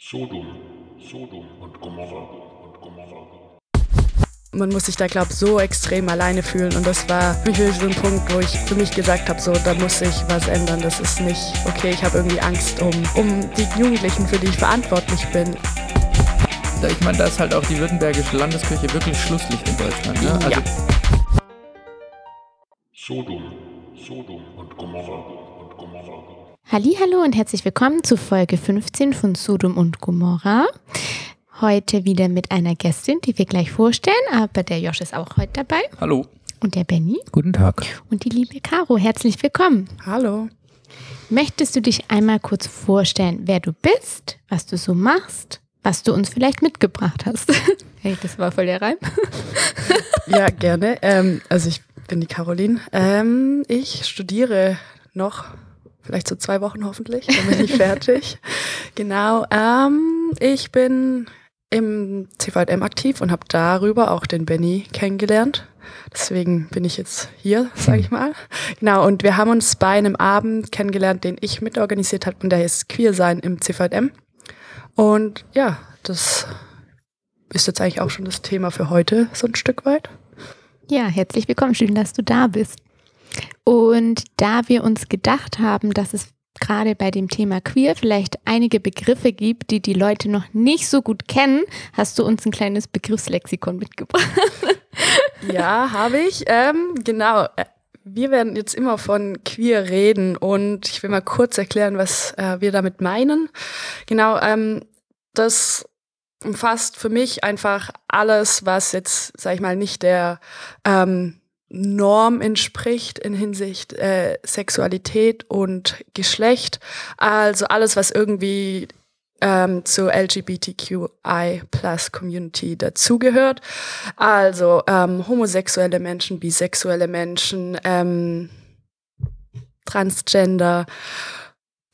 Sodom, Sodom und Gomorra und Gomorra. Man muss sich da, glaube ich, so extrem alleine fühlen. Und das war für mich so ein Punkt, wo ich für mich gesagt habe, so, da muss ich was ändern. Das ist nicht okay. Ich habe irgendwie Angst um, um die Jugendlichen, für die ich verantwortlich bin. Ich meine, da ist halt auch die württembergische Landeskirche wirklich Schlusslicht in Deutschland. Ne? Also Ja. Sodom, Sodom und Gomorra und Gomorra. Hallo und herzlich willkommen zu Folge 15 von Sodom und Gomorra. Heute wieder mit einer Gästin, die wir gleich vorstellen, aber der Josh ist auch heute dabei Hallo. und der Benny Guten Tag. und die liebe Caro. Herzlich willkommen. Hallo. Möchtest du dich einmal kurz vorstellen, wer du bist, was du so machst, was du uns vielleicht mitgebracht hast? Hey, das war voll der Reim. Ja, gerne. Ähm, also ich bin die Caroline. Ähm, ich studiere noch, vielleicht so zwei Wochen hoffentlich, dann bin ich fertig. Genau. Ähm, ich bin im CVM aktiv und habe darüber auch den Benny kennengelernt. Deswegen bin ich jetzt hier, sage ich mal. Genau, und wir haben uns bei einem Abend kennengelernt, den ich mitorganisiert habe und der heißt Queer sein im CVM. Und ja, das ist jetzt eigentlich auch schon das Thema für heute, so ein Stück weit. Ja, herzlich willkommen. Schön, dass du da bist. Und da wir uns gedacht haben, dass es gerade bei dem Thema Queer vielleicht einige Begriffe gibt, die die Leute noch nicht so gut kennen, hast du uns ein kleines Begriffslexikon mitgebracht. Ja, habe ich. Ähm, genau. Äh, Wir werden jetzt immer von queer reden und ich will mal kurz erklären, was äh, wir damit meinen. Genau, ähm, das umfasst für mich einfach alles, was jetzt, sag ich mal, nicht der ähm, Norm entspricht in Hinsicht äh, Sexualität und Geschlecht. Also alles, was irgendwie ähm, zur LGBTQI Plus Community dazugehört. Also ähm, homosexuelle Menschen, bisexuelle Menschen, ähm, Transgender,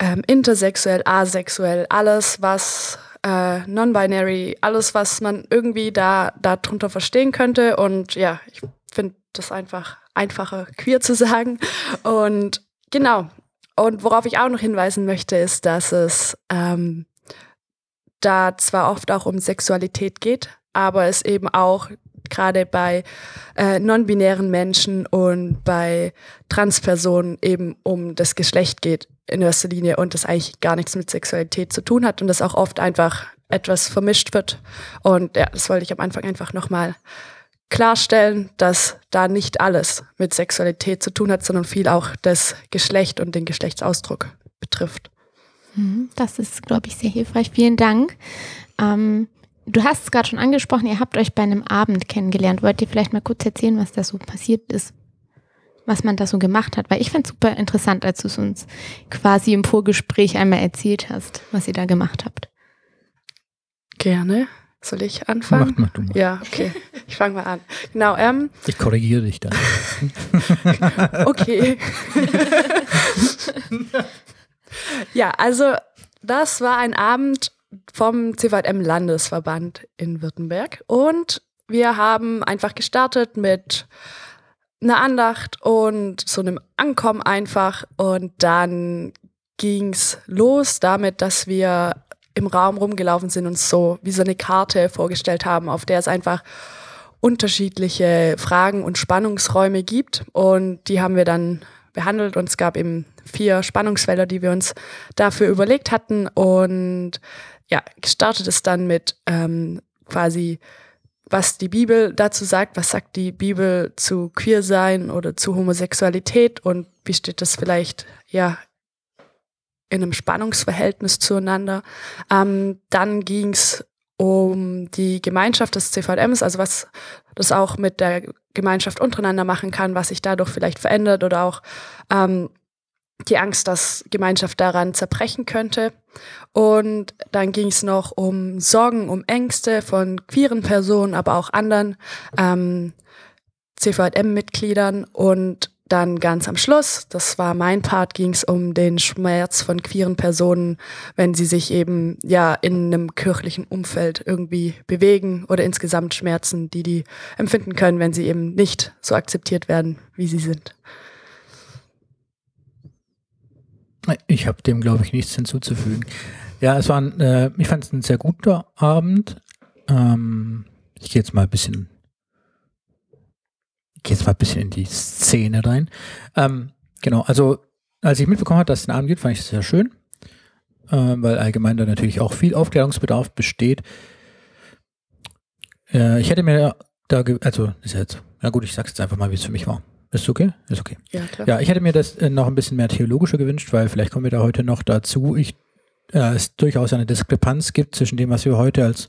ähm, intersexuell, asexuell, alles, was äh, non-binary, alles, was man irgendwie da darunter verstehen könnte. Und ja, ich finde das einfach einfacher, queer zu sagen. Und genau. Und worauf ich auch noch hinweisen möchte, ist, dass es ähm, da zwar oft auch um Sexualität geht, aber es eben auch gerade bei äh, non-binären Menschen und bei Transpersonen eben um das Geschlecht geht in erster Linie und das eigentlich gar nichts mit Sexualität zu tun hat und das auch oft einfach etwas vermischt wird. Und ja, das wollte ich am Anfang einfach nochmal klarstellen, dass da nicht alles mit Sexualität zu tun hat, sondern viel auch das Geschlecht und den Geschlechtsausdruck betrifft. Mhm, Das ist, glaube ich, sehr hilfreich. Vielen Dank. Ähm, du hast es gerade schon angesprochen, ihr habt euch bei einem Abend kennengelernt. Wollt ihr vielleicht mal kurz erzählen, was da so passiert ist? Was man da so gemacht hat? Weil ich fand es super interessant, als du es uns quasi im Vorgespräch einmal erzählt hast, was ihr da gemacht habt. Gerne. Soll ich anfangen? Mach mal du mal. Ja, okay. Ich fange mal an. Genau, ähm, Ich korrigiere dich dann. okay. ja, also das war ein Abend vom CVM Landesverband in Württemberg und wir haben einfach gestartet mit einer Andacht und so einem Ankommen einfach und dann ging's los damit, dass wir im Raum rumgelaufen sind und so wie so eine Karte vorgestellt haben, auf der es einfach unterschiedliche Fragen und Spannungsräume gibt. Und die haben wir dann behandelt und es gab eben vier Spannungsfelder, die wir uns dafür überlegt hatten. Und ja, gestartet ist dann mit ähm, quasi, was die Bibel dazu sagt, was sagt die Bibel zu Queersein oder zu Homosexualität und wie steht das vielleicht ja in einem Spannungsverhältnis zueinander. Ähm, dann ging's um die Gemeinschaft des CVMs, also was das auch mit der Gemeinschaft untereinander machen kann, was sich dadurch vielleicht verändert oder auch ähm, die Angst, dass Gemeinschaft daran zerbrechen könnte. Und dann ging es noch um Sorgen, um Ängste von queeren Personen, aber auch anderen ähm, CVM-Mitgliedern und dann ganz am Schluss, das war mein Part, ging es um den Schmerz von queeren Personen, wenn sie sich eben ja in einem kirchlichen Umfeld irgendwie bewegen oder insgesamt Schmerzen, die die empfinden können, wenn sie eben nicht so akzeptiert werden, wie sie sind. Ich habe dem, glaube ich, nichts hinzuzufügen. Ja, es war ein, äh, ich fand es ein sehr guter Abend. Ähm, ich gehe jetzt mal ein bisschen, gehe jetzt mal ein bisschen in die Szene rein. Ähm, genau, also als ich mitbekommen habe, dass es den Abend gibt, fand ich es sehr schön, äh, weil allgemein da natürlich auch viel Aufklärungsbedarf besteht. Äh, ich hätte mir da, also ist ja jetzt, na gut, ich sag's jetzt einfach mal, wie es für mich war. Ist okay? Ist okay. Ja, klar. Ja, ich hätte mir das äh, noch ein bisschen mehr theologischer gewünscht, weil vielleicht kommen wir da heute noch dazu. Ich, äh, es durchaus eine Diskrepanz gibt zwischen dem, was wir heute als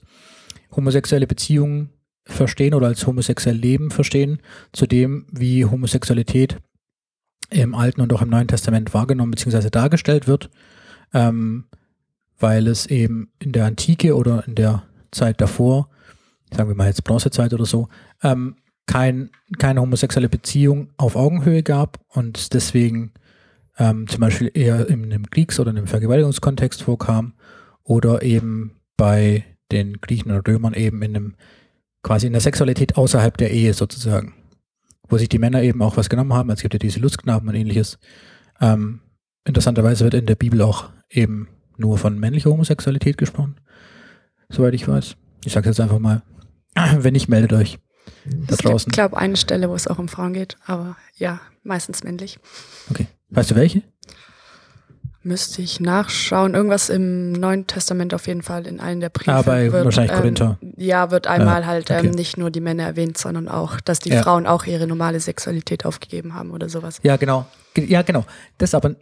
homosexuelle Beziehungen verstehen oder als homosexuell Leben verstehen, zu dem, wie Homosexualität im Alten und auch im Neuen Testament wahrgenommen bzw. dargestellt wird, ähm, weil es eben in der Antike oder in der Zeit davor, sagen wir mal jetzt Bronzezeit oder so, ähm, kein, keine homosexuelle Beziehung auf Augenhöhe gab und es deswegen ähm, zum Beispiel eher in einem Kriegs- oder einem Vergewaltigungskontext vorkam oder eben bei den Griechen oder Römern eben in einem quasi in der Sexualität außerhalb der Ehe sozusagen, wo sich die Männer eben auch was genommen haben. Es gibt ja diese Lustknaben und ähnliches. Ähm, interessanterweise wird in der Bibel auch eben nur von männlicher Homosexualität gesprochen, soweit ich weiß. Ich sage jetzt einfach mal, wenn nicht, meldet euch da Ich draußen. glaube, eine Stelle, wo es auch um Frauen geht, aber ja, meistens männlich. Okay. Weißt du welche? Müsste ich nachschauen. Irgendwas im Neuen Testament auf jeden Fall in einem der Briefe. Ah, bei wahrscheinlich ähm, Korinther. Ja, wird einmal halt okay. ähm, nicht nur die Männer erwähnt, sondern auch, dass die Ja. Frauen auch ihre normale Sexualität aufgegeben haben oder sowas. Ja, genau. Ge- Ja, genau. Das ist aber.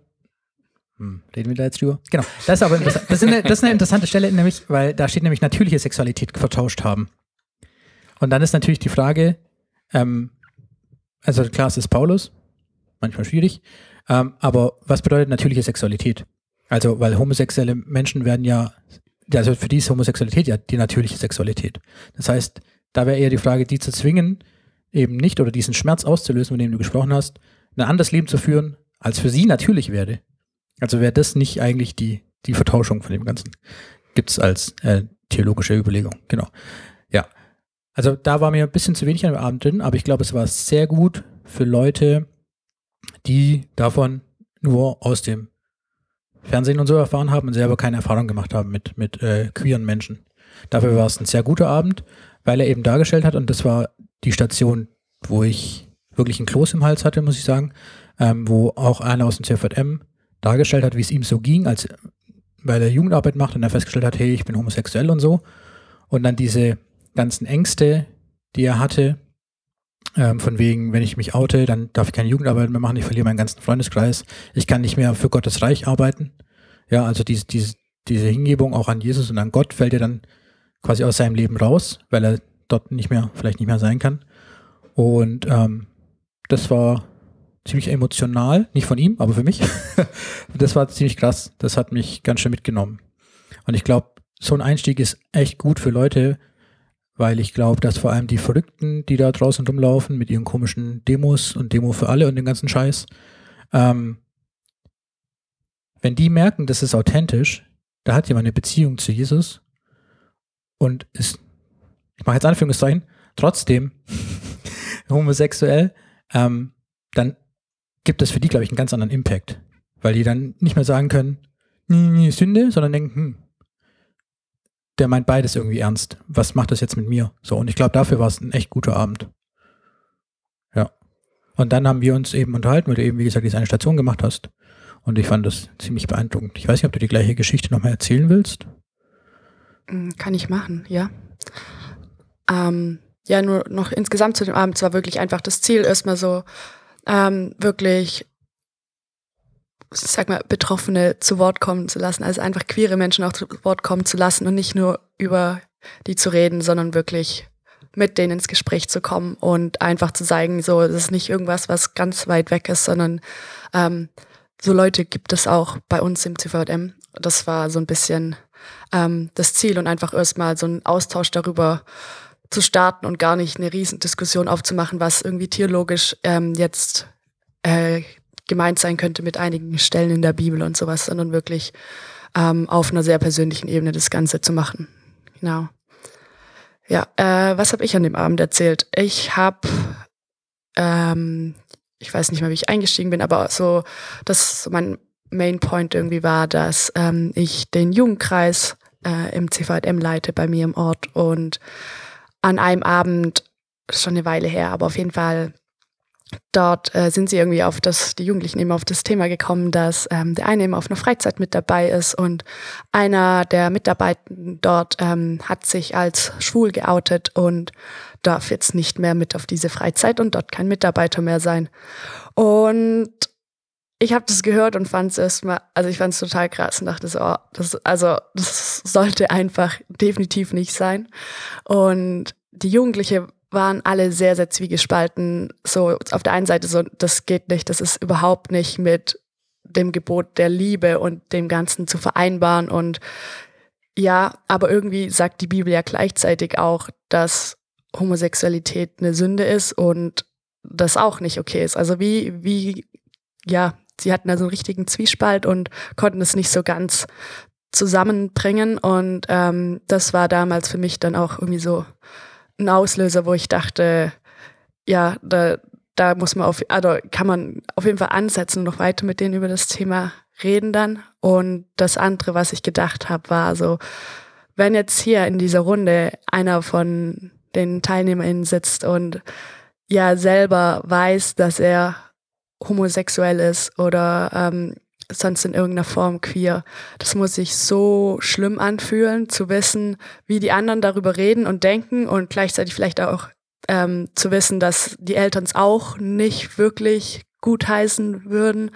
Hm, reden wir da jetzt drüber? Genau. Das ist aber das ist, eine, das ist eine interessante Stelle, nämlich, weil da steht nämlich natürliche Sexualität vertauscht haben. Und dann ist natürlich die Frage, ähm, also klar, es ist Paulus, manchmal schwierig, ähm, aber was bedeutet natürliche Sexualität? Also, weil homosexuelle Menschen werden ja, also für die ist Homosexualität ja die natürliche Sexualität. Das heißt, da wäre eher die Frage, die zu zwingen, eben nicht oder diesen Schmerz auszulösen, von dem du gesprochen hast, ein anderes Leben zu führen, als für sie natürlich wäre. Also wäre das nicht eigentlich die, die Vertauschung von dem Ganzen. Gibt es als äh, theologische Überlegung, genau. Ja. Also da war mir ein bisschen zu wenig dem Abend drin, aber ich glaube, es war sehr gut für Leute, die davon nur aus dem Fernsehen und so erfahren haben und selber keine Erfahrung gemacht haben mit, mit äh, queeren Menschen. Dafür war es ein sehr guter Abend, weil er eben dargestellt hat und das war die Station, wo ich wirklich ein Kloß im Hals hatte, muss ich sagen, ähm, wo auch einer aus dem CVM dargestellt hat, wie es ihm so ging, als weil er Jugendarbeit macht und er festgestellt hat, hey, ich bin homosexuell und so. Und dann diese ganzen Ängste, die er hatte, ähm, von wegen, wenn ich mich oute, dann darf ich keine Jugendarbeit mehr machen, ich verliere meinen ganzen Freundeskreis, ich kann nicht mehr für Gottes Reich arbeiten. Ja, also diese, diese, diese Hingebung auch an Jesus und an Gott fällt ja dann quasi aus seinem Leben raus, weil er dort nicht mehr, vielleicht nicht mehr sein kann. Und ähm, das war ziemlich emotional, nicht von ihm, aber für mich. das war ziemlich krass. Das hat mich ganz schön mitgenommen. Und ich glaube, so ein Einstieg ist echt gut für Leute, weil ich glaube, dass vor allem die Verrückten, die da draußen rumlaufen mit ihren komischen Demos und Demo für alle und den ganzen Scheiß, ähm, wenn die merken, das ist authentisch, da hat jemand eine Beziehung zu Jesus und ist, ich mache jetzt Anführungszeichen, trotzdem homosexuell, ähm, dann gibt es für die, glaube ich, einen ganz anderen Impact. Weil die dann nicht mehr sagen können, Sünde, sondern denken, hm, der meint beides irgendwie ernst. Was macht das jetzt mit mir? So, und ich glaube, dafür war es ein echt guter Abend. Ja. Und dann haben wir uns eben unterhalten, weil du eben, wie gesagt, diese eine Station gemacht hast. Und ich fand das ziemlich beeindruckend. Ich weiß nicht, ob du die gleiche Geschichte nochmal erzählen willst. Mm, Kann ich machen, ja. Ähm, ja, nur noch insgesamt zu dem Abend, es war wirklich einfach das Ziel, erstmal so ähm, wirklich, ich sag mal, Betroffene zu Wort kommen zu lassen, also einfach queere Menschen auch zu Wort kommen zu lassen und nicht nur über die zu reden, sondern wirklich mit denen ins Gespräch zu kommen und einfach zu zeigen, so, das ist nicht irgendwas, was ganz weit weg ist, sondern ähm, so Leute gibt es auch bei uns im CVM. Das war so ein bisschen ähm, das Ziel und einfach erstmal so einen Austausch darüber zu starten und gar nicht eine Riesendiskussion aufzumachen, was irgendwie theologisch ähm, jetzt äh, gemeint sein könnte mit einigen Stellen in der Bibel und sowas, sondern wirklich ähm, auf einer sehr persönlichen Ebene das Ganze zu machen. Genau. Ja, äh, was habe ich an dem Abend erzählt? Ich habe, ähm, ich weiß nicht mehr, wie ich eingestiegen bin, aber so, dass mein Main Point irgendwie war, dass ähm, ich den Jugendkreis äh, im CVM leite bei mir im Ort und an einem Abend, schon eine Weile her, aber auf jeden Fall dort äh, sind sie irgendwie auf das, die Jugendlichen eben auf das Thema gekommen, dass ähm, der eine eben auf einer Freizeit mit dabei ist und einer der Mitarbeitenden dort ähm, hat sich als schwul geoutet und darf jetzt nicht mehr mit auf diese Freizeit und dort kein Mitarbeiter mehr sein. Und ich habe das gehört und fand es erstmal, also ich fand es total krass und dachte so, oh, das, also das sollte einfach definitiv nicht sein. Und die Jugendliche waren alle sehr, sehr zwiegespalten. So auf der einen Seite so, das geht nicht, das ist überhaupt nicht mit dem Gebot der Liebe und dem Ganzen zu vereinbaren. Und ja, aber irgendwie sagt die Bibel ja gleichzeitig auch, dass Homosexualität eine Sünde ist und das auch nicht okay ist. Also wie, wie, ja, sie hatten da so einen richtigen Zwiespalt und konnten es nicht so ganz zusammenbringen. Und ähm, das war damals für mich dann auch irgendwie so ein Auslöser, wo ich dachte, ja, da, da muss man auf, also kann man auf jeden Fall ansetzen und noch weiter mit denen über das Thema reden dann. Und das andere, was ich gedacht habe, war so, wenn jetzt hier in dieser Runde einer von den TeilnehmerInnen sitzt und ja selber weiß, dass er homosexuell ist oder ähm, sonst in irgendeiner Form queer. Das muss sich so schlimm anfühlen, zu wissen, wie die anderen darüber reden und denken und gleichzeitig vielleicht auch ähm, zu wissen, dass die Eltern es auch nicht wirklich gut heißen würden.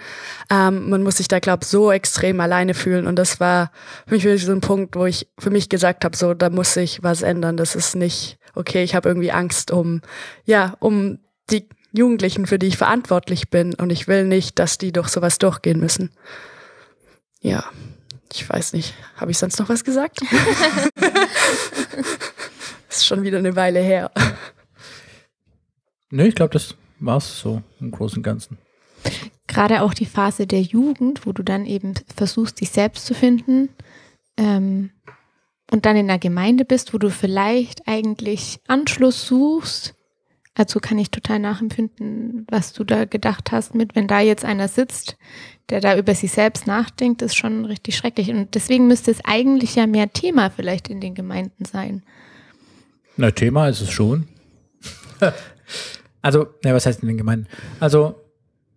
Ähm, man muss sich da, glaube ich, so extrem alleine fühlen. Und das war für mich wirklich so ein Punkt, wo ich für mich gesagt habe, so, da muss sich was ändern. Das ist nicht okay. Ich habe irgendwie Angst um, ja, um die Jugendlichen, für die ich verantwortlich bin. Und ich will nicht, dass die durch sowas durchgehen müssen. Ja, ich weiß nicht. Habe ich sonst noch was gesagt? ist schon wieder eine Weile her. Nö, ich glaube, das war es so im Großen und Ganzen. Gerade auch die Phase der Jugend, wo du dann eben versuchst, dich selbst zu finden ähm, und dann in einer Gemeinde bist, wo du vielleicht eigentlich Anschluss suchst, also kann ich total nachempfinden, was du da gedacht hast mit, wenn da jetzt einer sitzt, der da über sich selbst nachdenkt, ist schon richtig schrecklich. Und deswegen müsste es eigentlich ja mehr Thema vielleicht in den Gemeinden sein. Na, Thema ist es schon. also, ja, was heißt in den Gemeinden? Also,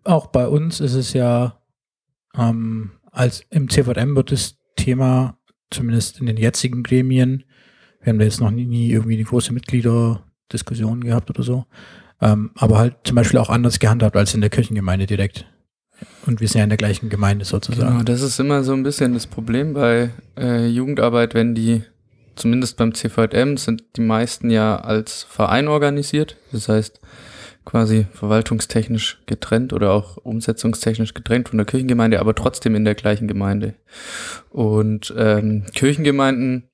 auch bei uns ist es ja, ähm, als im CVM wird das Thema, zumindest in den jetzigen Gremien, wir haben da jetzt noch nie, nie irgendwie eine große Mitglieder Diskussionen gehabt oder so. Ähm, aber halt zum Beispiel auch anders gehandhabt als in der Kirchengemeinde direkt. Und wir sind ja in der gleichen Gemeinde sozusagen. Genau, das ist immer so ein bisschen das Problem bei äh, Jugendarbeit, wenn die, zumindest beim CVM, sind die meisten ja als Verein organisiert. Das heißt, quasi verwaltungstechnisch getrennt oder auch umsetzungstechnisch getrennt von der Kirchengemeinde, aber trotzdem in der gleichen Gemeinde. Und ähm, Kirchengemeinden,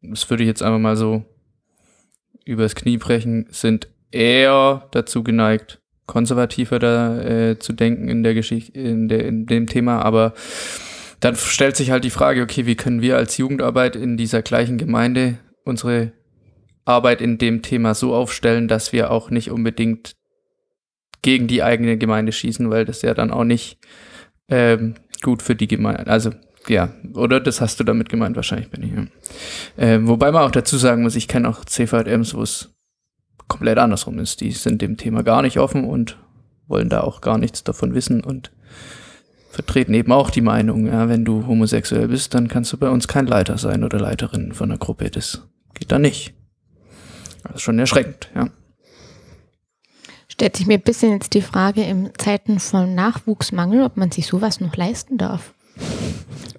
das würde ich jetzt einfach mal so übers Knie brechen, sind eher dazu geneigt, konservativer da äh, zu denken in der Geschichte, in, der, in dem Thema, aber dann stellt sich halt die Frage, okay, wie können wir als Jugendarbeit in dieser gleichen Gemeinde unsere Arbeit in dem Thema so aufstellen, dass wir auch nicht unbedingt gegen die eigene Gemeinde schießen, weil das ja dann auch nicht ähm, gut für die Gemeinde, also ja, oder das hast du damit gemeint, wahrscheinlich, Benny. Ja. Ähm, wobei man auch dazu sagen muss, ich kenne auch CVMs, wo es komplett andersrum ist. Die sind dem Thema gar nicht offen und wollen da auch gar nichts davon wissen und vertreten eben auch die Meinung, ja, wenn du homosexuell bist, dann kannst du bei uns kein Leiter sein oder Leiterin von einer Gruppe. Das geht da nicht. Das ist schon erschreckend, ja. Stellt sich mir ein bisschen jetzt die Frage im Zeiten von Nachwuchsmangel, ob man sich sowas noch leisten darf.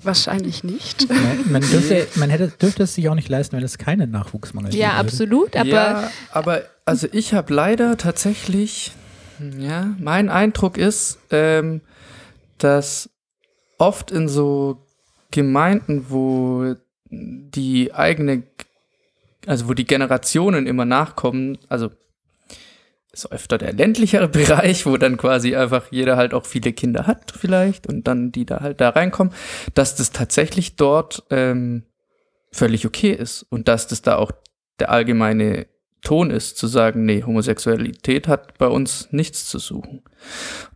Wahrscheinlich nicht. Man, dürfte, man hätte, dürfte es sich auch nicht leisten, wenn es keinen Nachwuchsmangel gibt. Ja, absolut. Aber, ja, aber also ich habe leider tatsächlich, ja, mein Eindruck ist, ähm, dass oft in so Gemeinden, wo die eigene, also wo die Generationen immer nachkommen, also ist öfter der ländlichere Bereich, wo dann quasi einfach jeder halt auch viele Kinder hat vielleicht und dann die da halt da reinkommen, dass das tatsächlich dort ähm, völlig okay ist und dass das da auch der allgemeine Ton ist, zu sagen, nee, Homosexualität hat bei uns nichts zu suchen.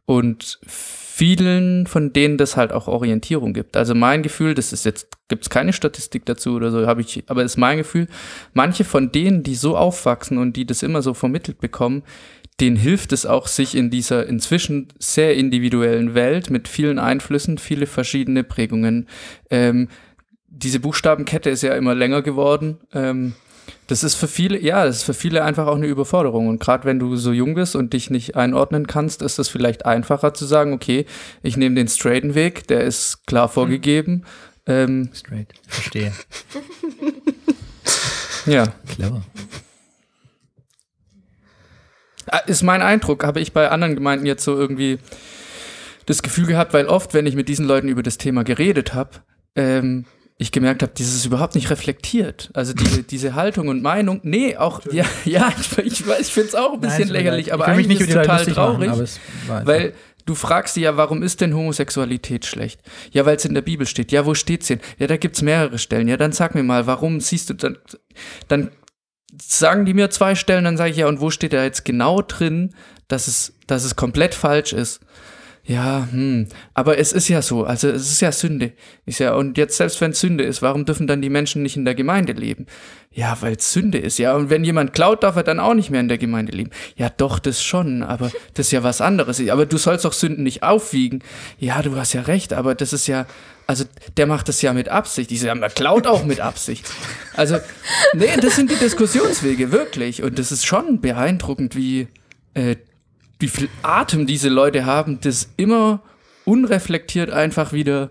Und vielen von denen das halt auch Orientierung gibt. Also mein Gefühl, das ist jetzt, gibt es keine Statistik dazu oder so, habe ich, aber ist mein Gefühl, manche von denen, die so aufwachsen und die das immer so vermittelt bekommen, denen hilft es auch, sich in dieser inzwischen sehr individuellen Welt mit vielen Einflüssen, viele verschiedene Prägungen. Ähm, diese Buchstabenkette ist ja immer länger geworden. Ähm, das ist für viele, ja, das ist für viele einfach auch eine Überforderung. Und gerade wenn du so jung bist und dich nicht einordnen kannst, ist es vielleicht einfacher zu sagen, okay, ich nehme den straighten Weg, der ist klar vorgegeben. Ähm, Straight. Verstehe. ja. Clever. Ah, Ist mein Eindruck, habe ich bei anderen Gemeinden jetzt so irgendwie das Gefühl gehabt, weil oft, wenn ich mit diesen Leuten über das Thema geredet habe, ähm, ich gemerkt habe, dieses ist überhaupt nicht reflektiert. Also diese, diese Haltung und Meinung, nee, auch, ja, ja, ich, weiß, ich finde es auch ein bisschen Nein, lächerlich, aber eigentlich nicht ist total machen, traurig, einfach- weil du fragst dich ja, warum ist denn Homosexualität schlecht? Ja, weil es in der Bibel steht. Ja, wo steht's denn? Ja, da gibt's mehrere Stellen. Ja, dann sag mir mal, warum siehst du dann, dann sagen die mir zwei Stellen, dann sage ich ja, und wo steht da jetzt genau drin, dass es, dass es komplett falsch ist? Ja, hm, aber es ist ja so, also es ist ja Sünde. Ist ja, und jetzt selbst wenn es Sünde ist, warum dürfen dann die Menschen nicht in der Gemeinde leben? Ja, weil es Sünde ist, ja. Und wenn jemand klaut, darf er dann auch nicht mehr in der Gemeinde leben. Ja, doch, das schon, aber das ist ja was anderes. Aber du sollst doch Sünden nicht aufwiegen. Ja, du hast ja recht, aber das ist ja, also der macht das ja mit Absicht. Ich sage, man klaut auch mit Absicht. Also, nee, das sind die Diskussionswege, wirklich. Und das ist schon beeindruckend, wie, äh, wie viel Atem diese Leute haben, das immer unreflektiert einfach wieder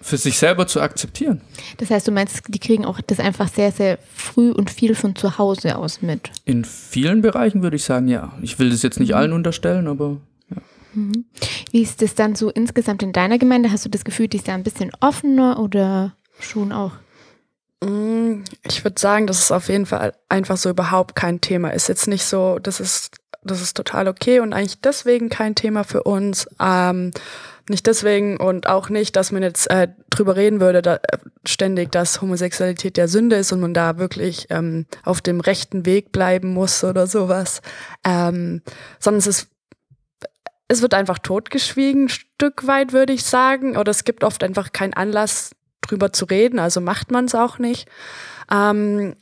für sich selber zu akzeptieren. Das heißt, du meinst, die kriegen auch das einfach sehr, sehr früh und viel von zu Hause aus mit. In vielen Bereichen würde ich sagen, ja. Ich will das jetzt nicht allen unterstellen, aber Wie ist das dann so insgesamt in deiner Gemeinde? Hast du das Gefühl, die ist da ein bisschen offener oder schon auch? Mm, Ich würde sagen, dass es auf jeden Fall einfach so überhaupt kein Thema ist. Jetzt nicht so, das ist, das ist total okay und eigentlich deswegen kein Thema für uns. Ähm, nicht deswegen und auch nicht, dass man jetzt äh, drüber reden würde, da, äh, ständig, dass Homosexualität der Sünde ist und man da wirklich ähm, auf dem rechten Weg bleiben muss oder sowas. Ähm, sondern es ist es wird einfach totgeschwiegen, ein Stück weit, würde ich sagen. Oder es gibt oft einfach keinen Anlass, drüber zu reden, also macht man es auch nicht. Ähm,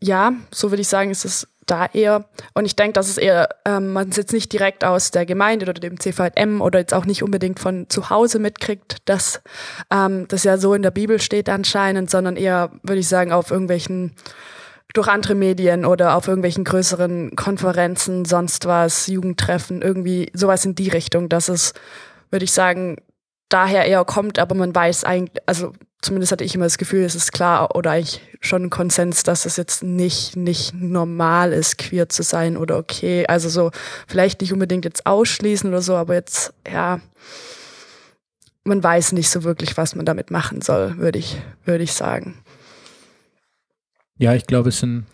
ja, so würde ich sagen, ist es da eher. Und ich denke, dass es eher, ähm, man es jetzt nicht direkt aus der Gemeinde oder dem CVM oder jetzt auch nicht unbedingt von zu Hause mitkriegt, dass ähm, das ja so in der Bibel steht anscheinend, sondern eher, würde ich sagen, auf irgendwelchen durch andere Medien oder auf irgendwelchen größeren Konferenzen, sonst was, Jugendtreffen, irgendwie sowas in die Richtung, dass es, würde ich sagen, daher eher kommt, aber man weiß eigentlich, also zumindest hatte ich immer das Gefühl, es ist klar oder eigentlich schon ein Konsens, dass es jetzt nicht, nicht normal ist, queer zu sein oder okay. Also so, vielleicht nicht unbedingt jetzt ausschließen oder so, aber jetzt, ja, man weiß nicht so wirklich, was man damit machen soll, würde ich, würde ich sagen. Ja, ich glaube, es sind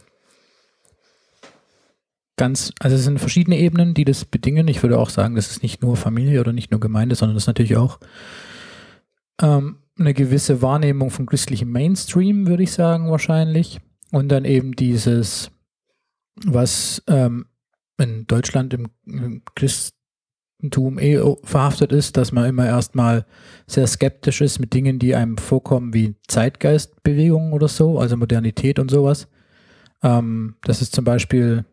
ganz, also es sind verschiedene Ebenen, die das bedingen. Ich würde auch sagen, das ist nicht nur Familie oder nicht nur Gemeinde, sondern das ist natürlich auch ähm, eine gewisse Wahrnehmung von christlichem Mainstream, würde ich sagen, wahrscheinlich. Und dann eben dieses, was ähm, in Deutschland im, im Christentum eh verhaftet ist, dass man immer erstmal sehr skeptisch ist mit Dingen, die einem vorkommen wie Zeitgeistbewegungen oder so, also Modernität und sowas. Ähm, das ist zum Beispiel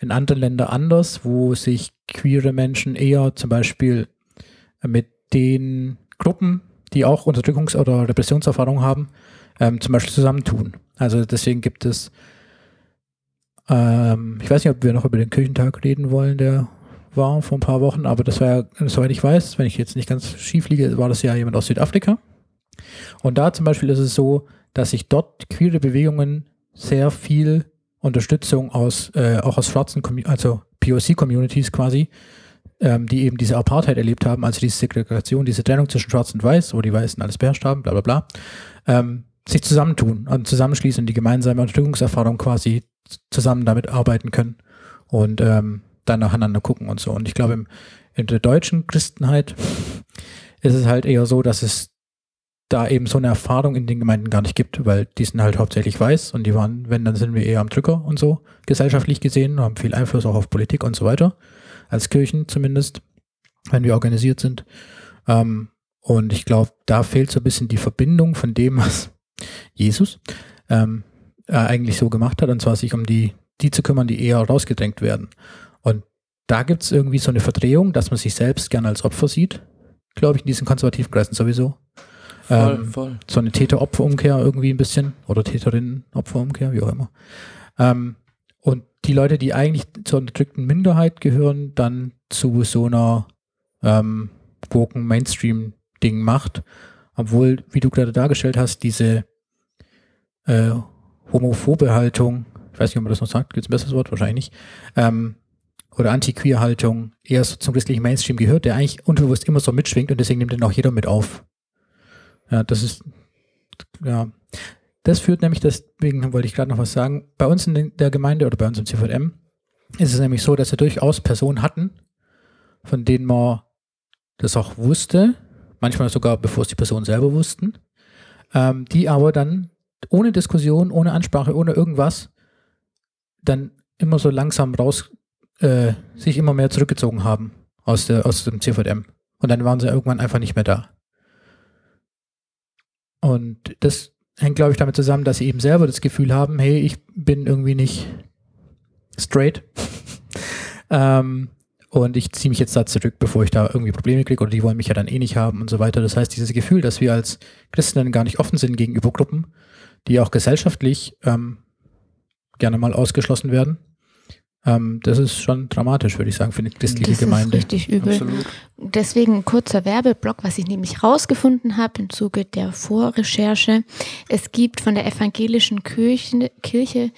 in anderen Ländern anders, wo sich queere Menschen eher zum Beispiel mit den Gruppen, die auch Unterdrückungs- oder Repressionserfahrung haben, ähm, zum Beispiel zusammentun. Also deswegen gibt es, ähm, ich weiß nicht, ob wir noch über den Kirchentag reden wollen, der war vor ein paar Wochen, aber das war ja, soweit ich weiß, wenn ich jetzt nicht ganz schief liege, war das ja jemand aus Südafrika. Und da zum Beispiel ist es so, dass sich dort queere Bewegungen sehr viel Unterstützung aus, äh, auch aus schwarzen, Commu- also POC-Communities quasi, ähm, die eben diese Apartheid erlebt haben, also diese Segregation, diese Trennung zwischen Schwarz und Weiß, wo die Weißen alles beherrscht haben, bla bla bla, ähm, sich zusammentun und zusammenschließen die gemeinsame Unterdrückungserfahrung quasi zusammen damit arbeiten können und ähm, dann nacheinander gucken und so. Und ich glaube, im, in der deutschen Christenheit ist es halt eher so, dass es da eben so eine Erfahrung in den Gemeinden gar nicht gibt, weil die sind halt hauptsächlich weiß und die waren, wenn, dann sind wir eher am Drücker und so, gesellschaftlich gesehen, haben viel Einfluss auch auf Politik und so weiter, als Kirchen zumindest. wenn wir organisiert sind. Ähm, und ich glaube, da fehlt so ein bisschen die Verbindung von dem, was Jesus ähm, äh, eigentlich so gemacht hat, und zwar sich um die, die zu kümmern, die eher rausgedrängt werden. Und da gibt es irgendwie so eine Verdrehung, dass man sich selbst gerne als Opfer sieht, glaube ich, in diesen konservativen Kreisen sowieso. Voll, Ähm, voll. so eine Täter-Opfer-Umkehr irgendwie ein bisschen oder Täterinnen-Opfer-Umkehr, wie auch immer. Ähm, und die Leute, die eigentlich zur unterdrückten Minderheit gehören, dann zu so einer ähm, Gurken-Mainstream-Ding macht, obwohl, wie du gerade dargestellt hast, diese äh, homophobe Haltung, ich weiß nicht, ob man das noch sagt, gibt es ein besseres Wort? Wahrscheinlich nicht, ähm, oder Anti-Queer-Haltung eher so zum christlichen Mainstream gehört, der eigentlich unbewusst immer so mitschwingt und deswegen nimmt den auch jeder mit auf. Ja, das ist, ja, das führt nämlich, deswegen wollte ich gerade noch was sagen, bei uns in der Gemeinde oder bei uns im CVM ist es nämlich so, dass wir durchaus Personen hatten, von denen man das auch wusste, manchmal sogar bevor es die Personen selber wussten, ähm, die aber dann ohne Diskussion, ohne Ansprache, ohne irgendwas, dann immer so langsam raus, äh, sich immer mehr zurückgezogen haben aus, der, aus dem CVM. Und dann waren sie irgendwann einfach nicht mehr da. Und das hängt, glaube ich, damit zusammen, dass sie eben selber das Gefühl haben, hey, ich bin irgendwie nicht straight. ähm, und ich ziehe mich jetzt da zurück, bevor ich da irgendwie Probleme kriege oder die wollen mich ja dann eh nicht haben und so weiter. Das heißt, dieses Gefühl, dass wir als Christen dann gar nicht offen sind gegenüber Gruppen, die auch gesellschaftlich ähm, gerne mal ausgeschlossen werden, ähm, das ist schon dramatisch, würde ich sagen, für eine christliche Das Gemeinde. ist richtig übel. Absolut. Deswegen ein kurzer Werbeblock, was ich nämlich rausgefunden habe im Zuge der Vorrecherche. Es gibt von der evangelischen Kirche, Kirche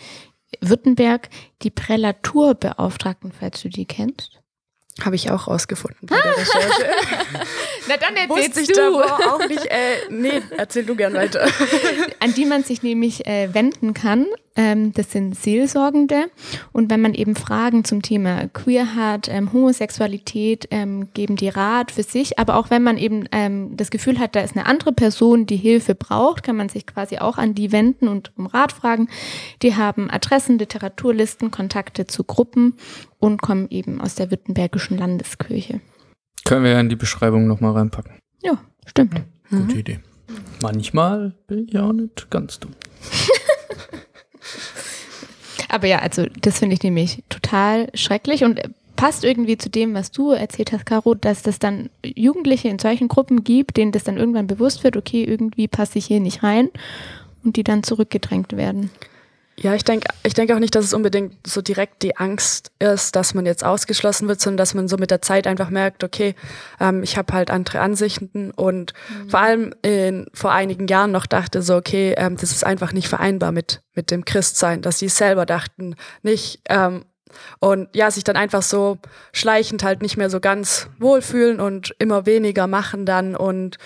Württemberg die Prälaturbeauftragten, falls du die kennst. Habe ich auch rausgefunden bei der Recherche. Na dann Wusste ich davor auch nicht. Äh, nee, erzähl du gern weiter. an die man sich nämlich äh, wenden kann. Ähm, das sind Seelsorgende. Und wenn man eben Fragen zum Thema Queer hat, ähm, Homosexualität, ähm, geben die Rat für sich. Aber auch wenn man eben ähm, das Gefühl hat, da ist eine andere Person, die Hilfe braucht, kann man sich quasi auch an die wenden und um Rat fragen. Die haben Adressen, Literaturlisten, Kontakte zu Gruppen und kommen eben aus der Württembergischen Landeskirche. Können wir ja in die Beschreibung nochmal reinpacken. Ja, stimmt. Gute Idee. Manchmal bin ich auch nicht ganz dumm. Aber ja, also das finde ich nämlich total schrecklich und passt irgendwie zu dem, was du erzählt hast, Caro, dass das dann Jugendliche in solchen Gruppen gibt, denen das dann irgendwann bewusst wird, okay, irgendwie passe ich hier nicht rein und die dann zurückgedrängt werden. Ja, ich denke ich denk auch nicht, dass es unbedingt so direkt die Angst ist, dass man jetzt ausgeschlossen wird, sondern dass man so mit der Zeit einfach merkt, okay, ähm, ich habe halt andere Ansichten und vor allem in, vor einigen Jahren noch dachte so, okay, ähm, das ist einfach nicht vereinbar mit, mit dem Christsein, dass sie selber dachten, nicht. Ähm, und ja, sich dann einfach so schleichend halt nicht mehr so ganz wohlfühlen und immer weniger machen dann und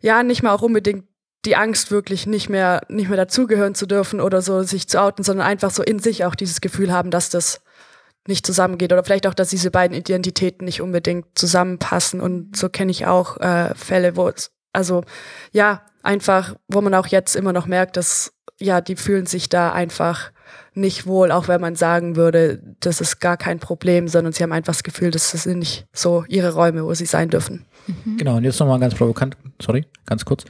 ja, nicht mal auch unbedingt die Angst wirklich nicht mehr, nicht mehr dazugehören zu dürfen oder so sich zu outen, sondern einfach so in sich auch dieses Gefühl haben, dass das nicht zusammengeht oder vielleicht auch, dass diese beiden Identitäten nicht unbedingt zusammenpassen und so kenne ich auch äh, Fälle, wo es, also ja, einfach, wo man auch jetzt immer noch merkt, dass ja, die fühlen sich da einfach nicht wohl, auch wenn man sagen würde, das ist gar kein Problem, sondern sie haben einfach das Gefühl, das sind nicht so ihre Räume, wo sie sein dürfen. Genau, und jetzt nochmal ganz provokant, sorry, ganz kurz.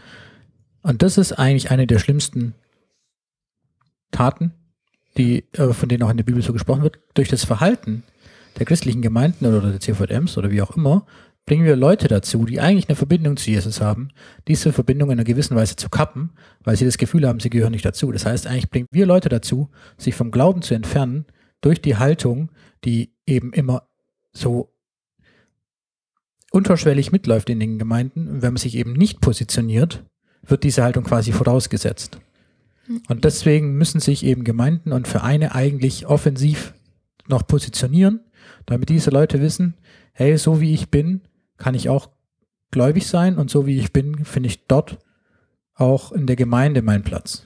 Und das ist eigentlich eine der schlimmsten Taten, die, äh, von denen auch in der Bibel so gesprochen wird. Durch das Verhalten der christlichen Gemeinden oder der CVMs oder wie auch immer, bringen wir Leute dazu, die eigentlich eine Verbindung zu Jesus haben, diese Verbindung in einer gewissen Weise zu kappen, weil sie das Gefühl haben, sie gehören nicht dazu. Das heißt, eigentlich bringen wir Leute dazu, sich vom Glauben zu entfernen, durch die Haltung, die eben immer so unterschwellig mitläuft in den Gemeinden. Wenn man sich eben nicht positioniert, wird diese Haltung quasi vorausgesetzt. Und deswegen müssen sich eben Gemeinden und Vereine eigentlich offensiv noch positionieren, damit diese Leute wissen, hey, so wie ich bin, kann ich auch gläubig sein und so wie ich bin, finde ich dort auch in der Gemeinde meinen Platz.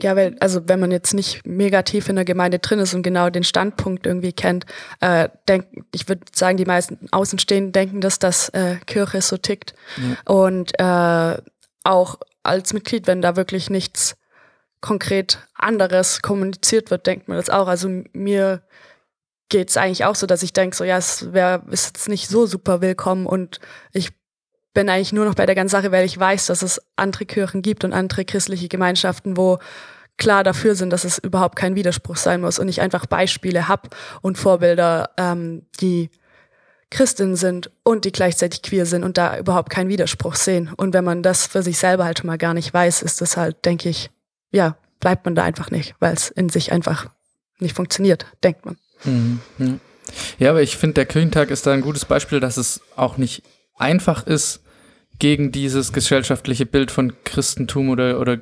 Ja, weil, also wenn man jetzt nicht mega tief in der Gemeinde drin ist und genau den Standpunkt irgendwie kennt, äh, denk, ich würde sagen, die meisten Außenstehenden denken, dass das äh, Kirche so tickt. Und äh, auch als Mitglied, wenn da wirklich nichts konkret anderes kommuniziert wird, denkt man das auch. Also mir geht es eigentlich auch so, dass ich denke, so ja, es wär, ist jetzt nicht so super willkommen und ich bin eigentlich nur noch bei der ganzen Sache, weil ich weiß, dass es andere Kirchen gibt und andere christliche Gemeinschaften, wo klar dafür sind, dass es überhaupt kein Widerspruch sein muss und ich einfach Beispiele hab und Vorbilder, ähm, die Christinnen sind und die gleichzeitig queer sind und da überhaupt keinen Widerspruch sehen. Und wenn man das für sich selber halt mal gar nicht weiß, ist das halt, denke ich, ja, bleibt man da einfach nicht, weil es in sich einfach nicht funktioniert, denkt man. Mhm, ja. aber ich finde, der Kirchentag ist da ein gutes Beispiel, dass es auch nicht einfach ist, gegen dieses gesellschaftliche Bild von Christentum oder, oder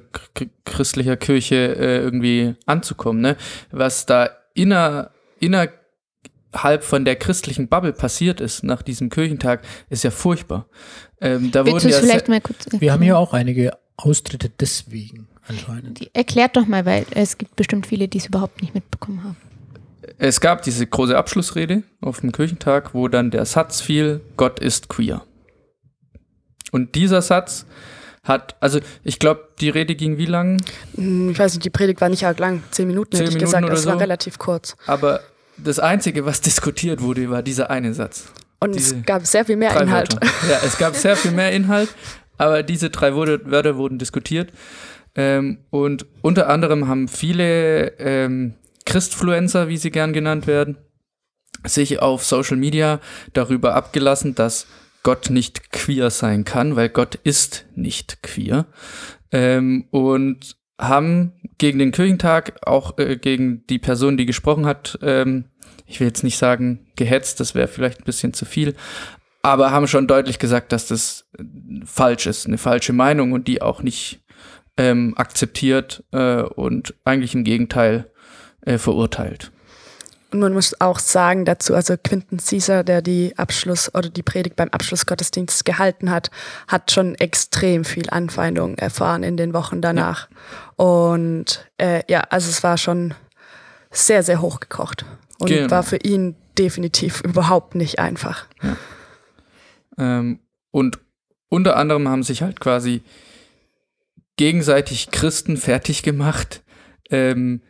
christlicher Kirche äh, irgendwie anzukommen. Ne? Was da inner, innerhalb von der christlichen Bubble passiert ist nach diesem Kirchentag, ist ja furchtbar. Ähm, da Willst wurden ja vielleicht mal kurz Wir haben hier auch einige Austritte deswegen anscheinend. Die, erklärt doch mal, weil es gibt bestimmt viele, die es überhaupt nicht mitbekommen haben. Es gab diese große Abschlussrede auf dem Kirchentag, wo dann der Satz fiel, Gott ist queer. Und dieser Satz hat, also ich glaube, die Rede ging wie lang? Hm, Ich weiß nicht, die Predigt war nicht arg lang, zehn Minuten Zehn hätte ich Minuten gesagt, oder es war so? relativ kurz. Aber das Einzige, was diskutiert wurde, war dieser eine Satz. Und Diese es gab sehr viel mehr Inhalt. Wörter. Ja, es gab sehr viel mehr Inhalt, aber diese drei Wörter, Wörter wurden diskutiert. Ähm, und unter anderem haben viele ähm, Christfluencer, wie sie gern genannt werden, sich auf Social Media darüber abgelassen, dass Gott nicht queer sein kann, weil Gott ist nicht queer. Ähm, und haben gegen den Kirchentag, auch äh, gegen die Person, die gesprochen hat, ähm, ich will jetzt nicht sagen gehetzt, das wäre vielleicht ein bisschen zu viel, aber haben schon deutlich gesagt, dass das äh, falsch ist, eine falsche Meinung und die auch nicht ähm, akzeptiert äh, und eigentlich im Gegenteil äh, verurteilt. Und man muss auch sagen dazu, also Quinton Caesar, der die Abschluss oder die Predigt beim Abschlussgottesdienst gehalten hat, hat schon extrem viel Anfeindung erfahren in den Wochen danach. Und äh, ja, also es war schon sehr, sehr hochgekocht und Genau. war für ihn definitiv überhaupt nicht einfach. Ähm, und unter anderem haben sich halt quasi gegenseitig Christen fertig gemacht ähm,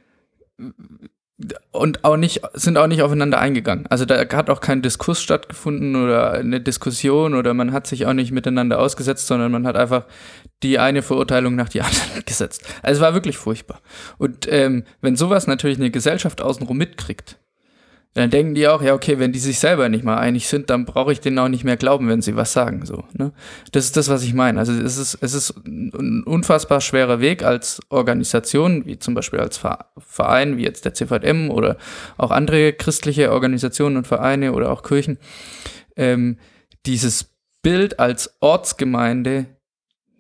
und auch nicht, sind auch nicht aufeinander eingegangen. Also da hat auch kein Diskurs stattgefunden oder eine Diskussion oder man hat sich auch nicht miteinander ausgesetzt, sondern man hat einfach die eine Verurteilung nach die andere gesetzt. Also es war wirklich furchtbar. Und ähm, wenn sowas natürlich eine Gesellschaft außenrum mitkriegt, dann denken die auch, ja, okay, wenn die sich selber nicht mal einig sind, dann brauche ich denen auch nicht mehr glauben, wenn sie was sagen. So, ne? Das ist das, was ich meine. Also es ist, es ist ein unfassbar schwerer Weg als Organisation, wie zum Beispiel als Ver- Verein, wie jetzt der CVM oder auch andere christliche Organisationen und Vereine oder auch Kirchen, ähm, dieses Bild als Ortsgemeinde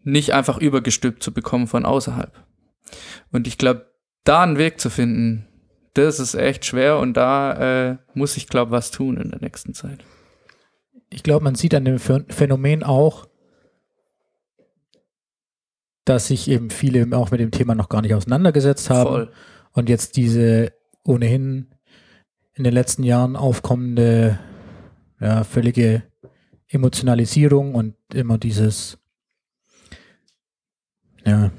nicht einfach übergestülpt zu bekommen von außerhalb. Und ich glaube, da einen Weg zu finden, das ist echt schwer und da äh, muss ich, glaube was tun in der nächsten Zeit. Ich glaube, man sieht an dem Phän- Phänomen auch, dass sich eben viele auch mit dem Thema noch gar nicht auseinandergesetzt haben Voll. und jetzt diese ohnehin in den letzten Jahren aufkommende ja, völlige Emotionalisierung und immer dieses ja,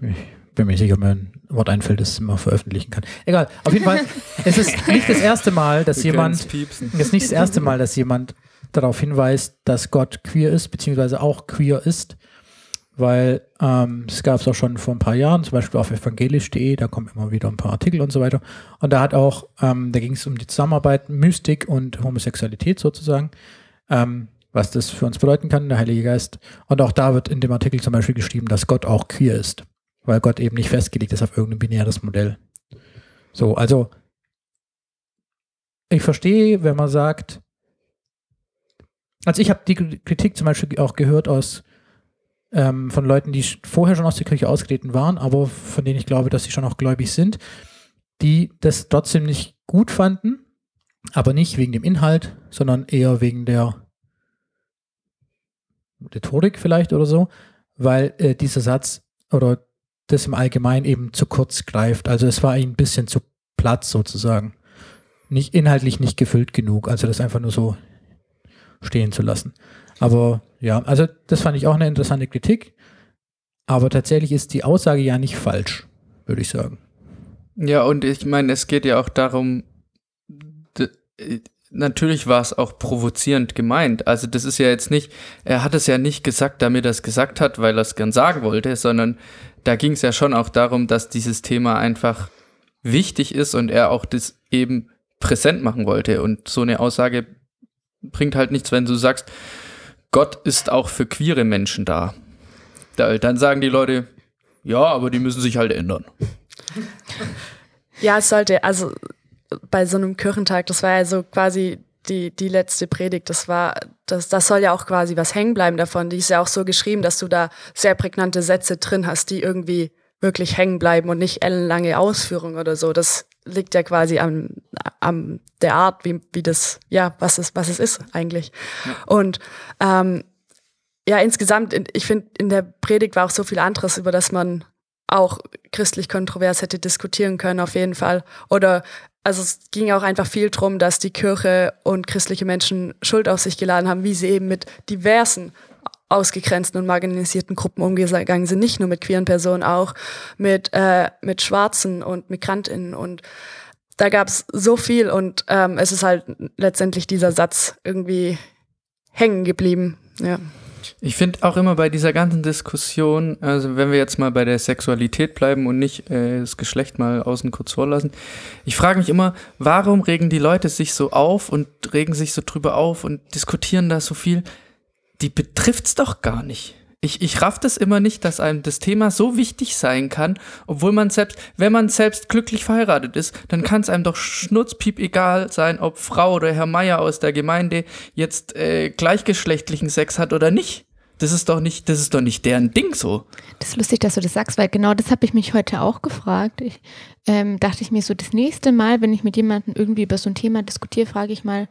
ich bin mir sicher, ein Wort einfällt, das man veröffentlichen kann. Egal, auf jeden Fall, es ist nicht das erste Mal, dass Wir jemand es ist nicht das erste Mal, dass jemand darauf hinweist, dass Gott queer ist, beziehungsweise auch queer ist, weil ähm, es gab es auch schon vor ein paar Jahren, zum Beispiel auf evangelisch.de, da kommen immer wieder ein paar Artikel und so weiter. Und da hat auch, ähm, da ging es um die Zusammenarbeit Mystik und Homosexualität sozusagen, ähm, was das für uns bedeuten kann, der Heilige Geist. Und auch da wird in dem Artikel zum Beispiel geschrieben, dass Gott auch queer ist, weil Gott eben nicht festgelegt ist auf irgendein binäres Modell. So, also ich verstehe, wenn man sagt, also ich habe die Kritik zum Beispiel auch gehört aus ähm, von Leuten, die vorher schon aus der Kirche ausgetreten waren, aber von denen ich glaube, dass sie schon auch gläubig sind, die das trotzdem nicht gut fanden, aber nicht wegen dem Inhalt, sondern eher wegen der Rhetorik vielleicht oder so, weil äh, dieser Satz oder das im Allgemeinen eben zu kurz greift. Also es war ein bisschen zu platt sozusagen. Nicht inhaltlich nicht gefüllt genug, also das einfach nur so stehen zu lassen. Aber ja, also das fand ich auch eine interessante Kritik. Aber tatsächlich ist die Aussage ja nicht falsch, würde ich sagen. Ja, und ich meine, es geht ja auch darum, äh, natürlich war es auch provozierend gemeint. Also das ist ja jetzt nicht, er hat es ja nicht gesagt, damit er es gesagt hat, weil er es gern sagen wollte, sondern da ging es ja schon auch darum, dass dieses Thema einfach wichtig ist und er auch das eben präsent machen wollte. Und so eine Aussage bringt halt nichts, wenn du sagst, Gott ist auch für queere Menschen da. da dann sagen die Leute, ja, aber die müssen sich halt ändern. Ja, es sollte, also bei so einem Kirchentag, das war ja so quasi die, die letzte Predigt, das war, das, das soll ja auch quasi was hängen bleiben davon. Die ist ja auch so geschrieben, dass du da sehr prägnante Sätze drin hast, die irgendwie wirklich hängen bleiben und nicht ellenlange Ausführungen oder so. Das liegt ja quasi am, am der Art, wie, wie das, ja, was es, was es ist eigentlich. Und ähm, ja, insgesamt, ich finde, in der Predigt war auch so viel anderes, über das man auch christlich kontrovers hätte diskutieren können, auf jeden Fall. Oder also es ging auch einfach viel drum, dass die Kirche und christliche Menschen Schuld auf sich geladen haben, wie sie eben mit diversen ausgegrenzten und marginalisierten Gruppen umgegangen sind, nicht nur mit queeren Personen, auch mit, äh, mit Schwarzen und MigrantInnen und da gab es so viel und ähm, es ist halt letztendlich dieser Satz irgendwie hängen geblieben. Ja. Ich finde auch immer bei dieser ganzen Diskussion, also wenn wir jetzt mal bei der Sexualität bleiben und nicht äh, das Geschlecht mal außen kurz vorlassen, ich frage mich immer, warum regen die Leute sich so auf und regen sich so drüber auf und diskutieren da so viel? Die betrifft's doch gar nicht. Ich, ich raff das immer nicht, dass einem das Thema so wichtig sein kann, obwohl man selbst, wenn man selbst glücklich verheiratet ist, dann kann es einem doch schnurzpiep egal sein, ob Frau oder Herr Meier aus der Gemeinde jetzt äh, gleichgeschlechtlichen Sex hat oder nicht. Das ist doch nicht, das ist doch nicht deren Ding so. Das ist lustig, dass du das sagst, weil genau das habe ich mich heute auch gefragt. Ich, ähm, dachte ich mir so, das nächste Mal, wenn ich mit jemandem irgendwie über so ein Thema diskutiere, frage ich mal,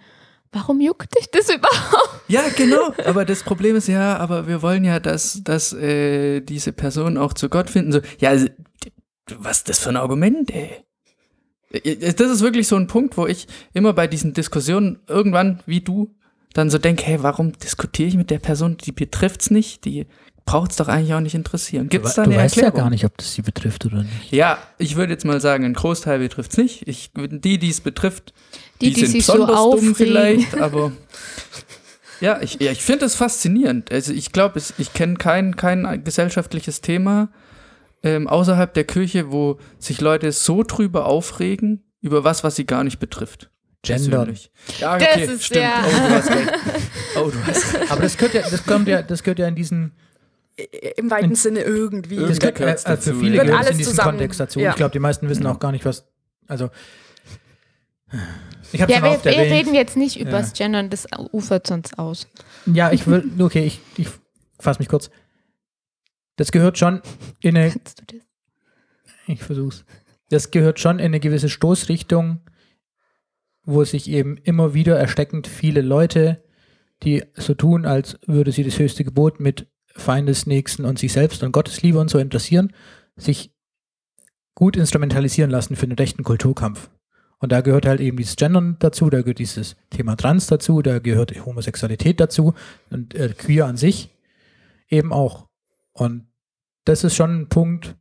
warum juckt dich das überhaupt? Ja, genau. Aber das Problem ist ja, aber wir wollen ja, dass, dass äh, diese Personen auch zu Gott finden. So, ja, also, was ist das für ein Argument, ey? Das ist wirklich so ein Punkt, wo ich immer bei diesen Diskussionen irgendwann, wie du, dann so denke, hey, warum diskutiere ich mit der Person, die betrifft's nicht, die braucht es doch eigentlich auch nicht interessieren. Gibt's da du eine weißt Erklärung? ja gar nicht, ob das sie betrifft oder nicht. Ja, ich würde jetzt mal sagen, ein Großteil betrifft es nicht. Ich, die, die es betrifft, Die, die, die sind sich so besonders dumm aufregen. vielleicht, aber ja, ich, ja, ich finde es faszinierend. Also ich glaube, ich kenne kein, kein gesellschaftliches Thema ähm, außerhalb der Kirche, wo sich Leute so drüber aufregen, über was, was sie gar nicht betrifft. Gender. Persönlich. Ja, Das okay, ist stimmt. ja- Oh, du hast recht. Oh, du hast recht. Aber das gehört ja, das kommt ja, das gehört ja in diesen, Im weiten Sinne irgendwie. Irgendwie das gehört, äh, äh, für dazu, viele ja. Gehört es in alles diesen zusammen, Kontext dazu. ja. Ich glaube, die meisten wissen auch gar nicht, was, also, ich habe Ja, wir, wir erwähnt, reden jetzt nicht über Ja. das Gendern, das ufert sonst aus. ja, ich will, okay, ich, ich fasse mich kurz. Das gehört schon in eine, Kannst du das? ich versuch's. Das gehört schon in eine gewisse Stoßrichtung, wo sich eben immer wieder ersteckend viele Leute, die so tun, als würde sie das höchste Gebot mit Feindesnächsten und sich selbst und Gottesliebe und so interessieren, sich gut instrumentalisieren lassen für einen rechten Kulturkampf. Und da gehört halt eben dieses Gendern dazu, da gehört dieses Thema Trans dazu, da gehört Homosexualität dazu und äh, Queer an sich eben auch. Und das ist schon ein Punkt,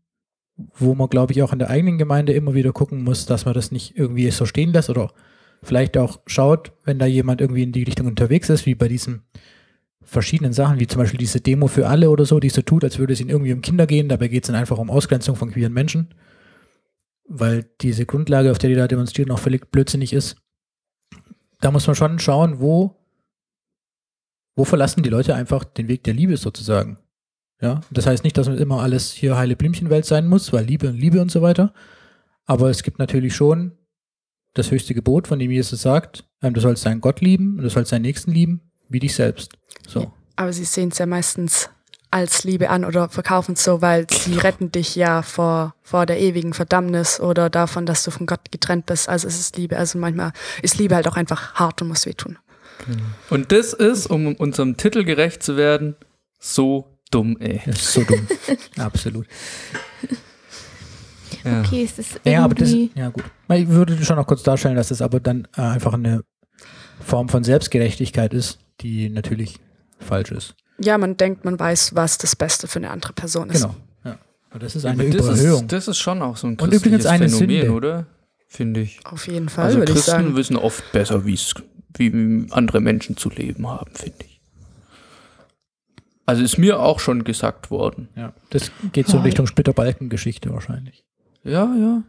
wo man, glaube ich, auch in der eigenen Gemeinde immer wieder gucken muss, dass man das nicht irgendwie so stehen lässt oder vielleicht auch schaut, wenn da jemand irgendwie in die Richtung unterwegs ist, wie bei diesen verschiedenen Sachen, wie zum Beispiel diese Demo für alle oder so, die so tut, als würde es ihnen irgendwie um Kinder gehen, dabei geht es dann einfach um Ausgrenzung von queeren Menschen, weil diese Grundlage, auf der die da demonstrieren, auch völlig blödsinnig ist. Da muss man schon schauen, wo, wo verlassen die Leute einfach den Weg der Liebe sozusagen. Ja, das heißt nicht, dass immer alles hier heile Blümchenwelt sein muss, weil Liebe und Liebe und so weiter. Aber es gibt natürlich schon das höchste Gebot, von dem Jesus sagt, ähm, du sollst deinen Gott lieben und du sollst deinen Nächsten lieben, wie dich selbst. So. Aber sie sehen es ja meistens als Liebe an oder verkaufen es so, weil sie retten dich ja vor, vor der ewigen Verdammnis oder davon, dass du von Gott getrennt bist. Also es ist Liebe. Also manchmal ist Liebe halt auch einfach hart und muss wehtun. Und das ist, um unserem Titel gerecht zu werden, so dumm, ey. Das ist so dumm. Absolut. Ja. Okay, es ist irgendwie... Ja, aber das, ja gut. Ich würde schon noch kurz darstellen, dass es aber dann äh, einfach eine Form von Selbstgerechtigkeit ist, die natürlich falsch ist. Ja, man denkt, man weiß, was das Beste für eine andere Person ist. Genau. Ja. Das ist Ja, eine aber das Überhöhung. Ist, das ist schon auch so ein Und übrigens christliches eine Phänomen, Sünde. oder? finde ich. Auf jeden Fall, Also würde ich Christen sagen. wissen oft besser, wie andere Menschen zu leben haben, finde ich. Also ist mir auch schon gesagt worden. Ja. Das geht so in Ja. Richtung Splitterbalken-Geschichte wahrscheinlich. Ja, ja.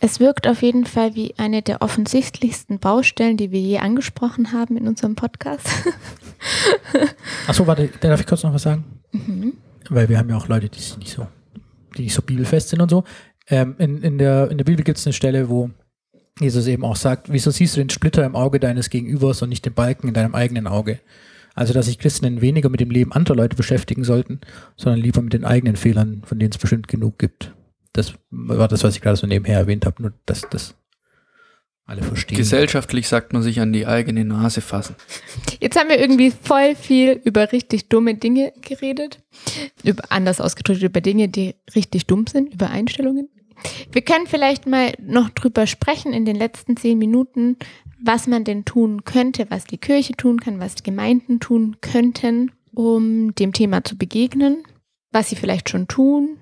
Es wirkt auf jeden Fall wie eine der offensichtlichsten Baustellen, die wir je angesprochen haben in unserem Podcast. Achso, warte, da darf ich kurz noch was sagen? Mhm. Weil wir haben ja auch Leute, die sind nicht so, die nicht so bibelfest sind und so. Ähm, in, in, der, in der Bibel gibt es eine Stelle, wo Jesus eben auch sagt, wieso siehst du den Splitter im Auge deines Gegenübers und nicht den Balken in deinem eigenen Auge? Also, dass sich Christen weniger mit dem Leben anderer Leute beschäftigen sollten, sondern lieber mit den eigenen Fehlern, von denen es bestimmt genug gibt. Das war das, was ich gerade so nebenher erwähnt habe, nur dass das alle verstehen. Gesellschaftlich sagt man sich an die eigene Nase fassen. Jetzt haben wir irgendwie voll viel über richtig dumme Dinge geredet. Über, anders ausgedrückt, über Dinge, die richtig dumm sind, über Einstellungen. Wir können vielleicht mal noch drüber sprechen in den letzten zehn Minuten, was man denn tun könnte, was die Kirche tun kann, was die Gemeinden tun könnten, um dem Thema zu begegnen, was sie vielleicht schon tun,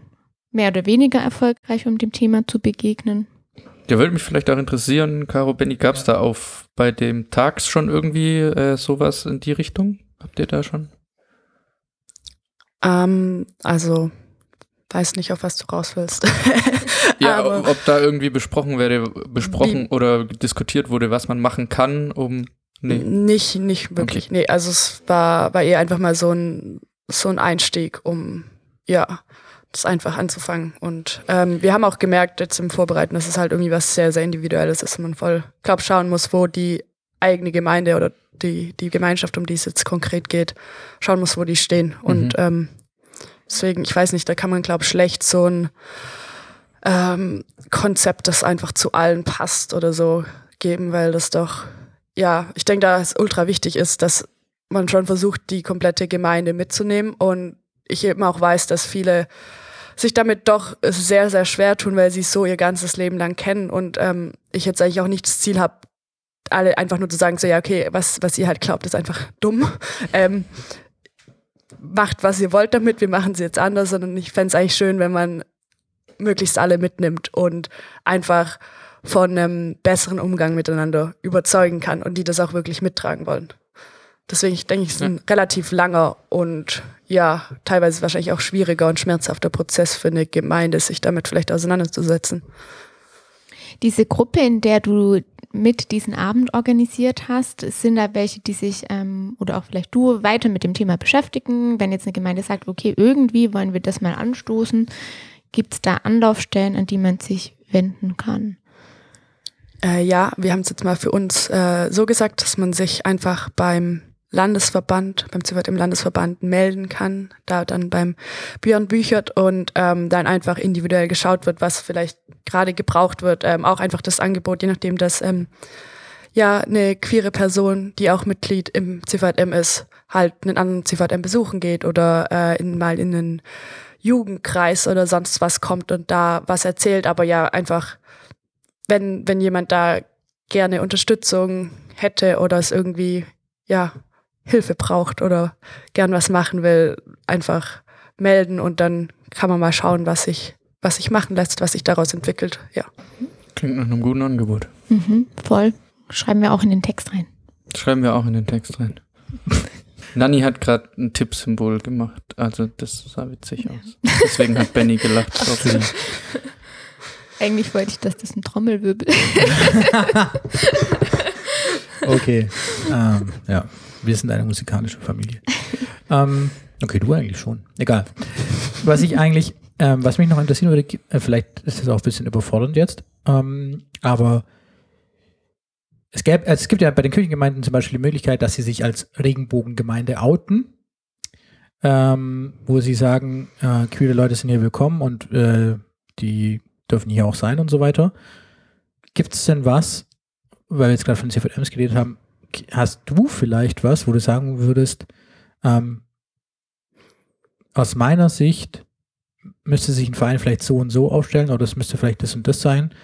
mehr oder weniger erfolgreich, um dem Thema zu begegnen. Der würde mich vielleicht auch interessieren, Caro Benny, gab es da auf bei dem Tags schon irgendwie äh, sowas in die Richtung? Habt ihr da schon? Ähm, also, weiß nicht, auf was du raus willst. Ja, Aber- ob, ob da irgendwie besprochen werde, besprochen Wie- oder diskutiert wurde, was man machen kann, um. Nee. Nicht, nicht wirklich. Nee, also es war, war eher einfach mal so ein, so ein Einstieg, um ja, das einfach anzufangen. Und ähm, wir haben auch gemerkt, jetzt im Vorbereiten, dass es halt irgendwie was sehr, sehr Individuelles ist und man voll, glaub, schauen muss, wo die eigene Gemeinde oder die, die Gemeinschaft, um die es jetzt konkret geht, schauen muss, wo die stehen. Und ähm, deswegen, ich weiß nicht, da kann man, glaube schlecht so ein ähm, Konzept, das einfach zu allen passt oder so geben, weil das doch ja, ich denke, da es ultra wichtig ist, dass man schon versucht, die komplette Gemeinde mitzunehmen. Und ich eben auch weiß, dass viele sich damit doch sehr, sehr schwer tun, weil sie es so ihr ganzes Leben lang kennen. Und ähm, ich jetzt eigentlich auch nicht das Ziel habe, alle einfach nur zu sagen, so ja, okay, was, was ihr halt glaubt, ist einfach dumm. Ähm, macht, was ihr wollt damit, wir machen es jetzt anders, sondern ich fände es eigentlich schön, wenn man möglichst alle mitnimmt und einfach von einem besseren Umgang miteinander überzeugen kann und die das auch wirklich mittragen wollen. Deswegen ich denke ich, es ist ein relativ langer und ja, teilweise wahrscheinlich auch schwieriger und schmerzhafter Prozess für eine Gemeinde, sich damit vielleicht auseinanderzusetzen. Diese Gruppe, in der du mit diesen Abend organisiert hast, sind da welche, die sich ähm, oder auch vielleicht du weiter mit dem Thema beschäftigen? Wenn jetzt eine Gemeinde sagt, okay, irgendwie wollen wir das mal anstoßen, gibt es da Anlaufstellen, an die man sich wenden kann? Äh, ja, wir haben es jetzt mal für uns äh, so gesagt, dass man sich einfach beim Landesverband, beim CVT im Landesverband melden kann, da dann beim Björn Büchert und ähm, dann einfach individuell geschaut wird, was vielleicht gerade gebraucht wird. Ähm, auch einfach das Angebot, je nachdem, dass ähm, ja eine queere Person, die auch Mitglied im CVM ist, halt einen anderen CVM besuchen geht oder äh, in, mal in einen Jugendkreis oder sonst was kommt und da was erzählt, aber ja einfach wenn, wenn jemand da gerne Unterstützung hätte oder es irgendwie, ja, Hilfe braucht oder gern was machen will, einfach melden und dann kann man mal schauen, was sich, was sich machen lässt, was sich daraus entwickelt. Ja. Klingt nach einem guten Angebot. Mhm, voll. Schreiben wir auch in den Text rein. Schreiben wir auch in den Text rein. Nanni hat gerade ein Tippsymbol gemacht, also das sah witzig aus. Deswegen hat Benny gelacht. Eigentlich wollte ich, dass das ein Trommelwirbel Okay. ähm, ja, wir sind eine musikalische Familie. ähm, okay, du eigentlich schon. Egal. Was ich eigentlich, ähm, was mich noch interessieren würde, äh, vielleicht ist das auch ein bisschen überfordernd jetzt, ähm, aber es, gäbe, also es gibt ja bei den Kirchengemeinden zum Beispiel die Möglichkeit, dass sie sich als Regenbogengemeinde outen, ähm, wo sie sagen, äh, queere Leute sind hier willkommen und äh, die dürfen hier auch sein und so weiter. Gibt es denn was, weil wir jetzt gerade von CVMs geredet haben, hast du vielleicht was, wo du sagen würdest, ähm, aus meiner Sicht müsste sich ein Verein vielleicht so und so aufstellen oder es müsste vielleicht das und das sein,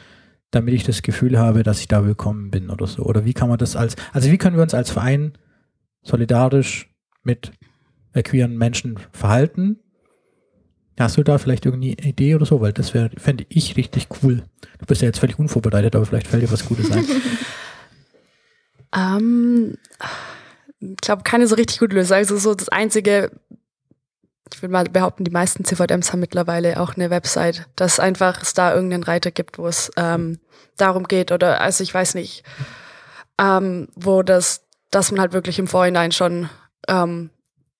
damit ich das Gefühl habe, dass ich da willkommen bin oder so. Oder wie kann man das als, also wie können wir uns als Verein solidarisch mit queeren Menschen verhalten, Hast du da vielleicht irgendeine Idee oder so? Weil das wäre, fände ich richtig cool. Du bist ja jetzt völlig unvorbereitet, aber vielleicht fällt dir was Gutes ein. Ähm, ich glaube, keine so richtig gute Lösung. Also so das einzige, ich würde mal behaupten, die meisten CVMs haben mittlerweile auch eine Website, dass einfach es da irgendeinen Reiter gibt, wo es ähm, darum geht oder also ich weiß nicht, ähm, wo das, dass man halt wirklich im Vorhinein schon ähm,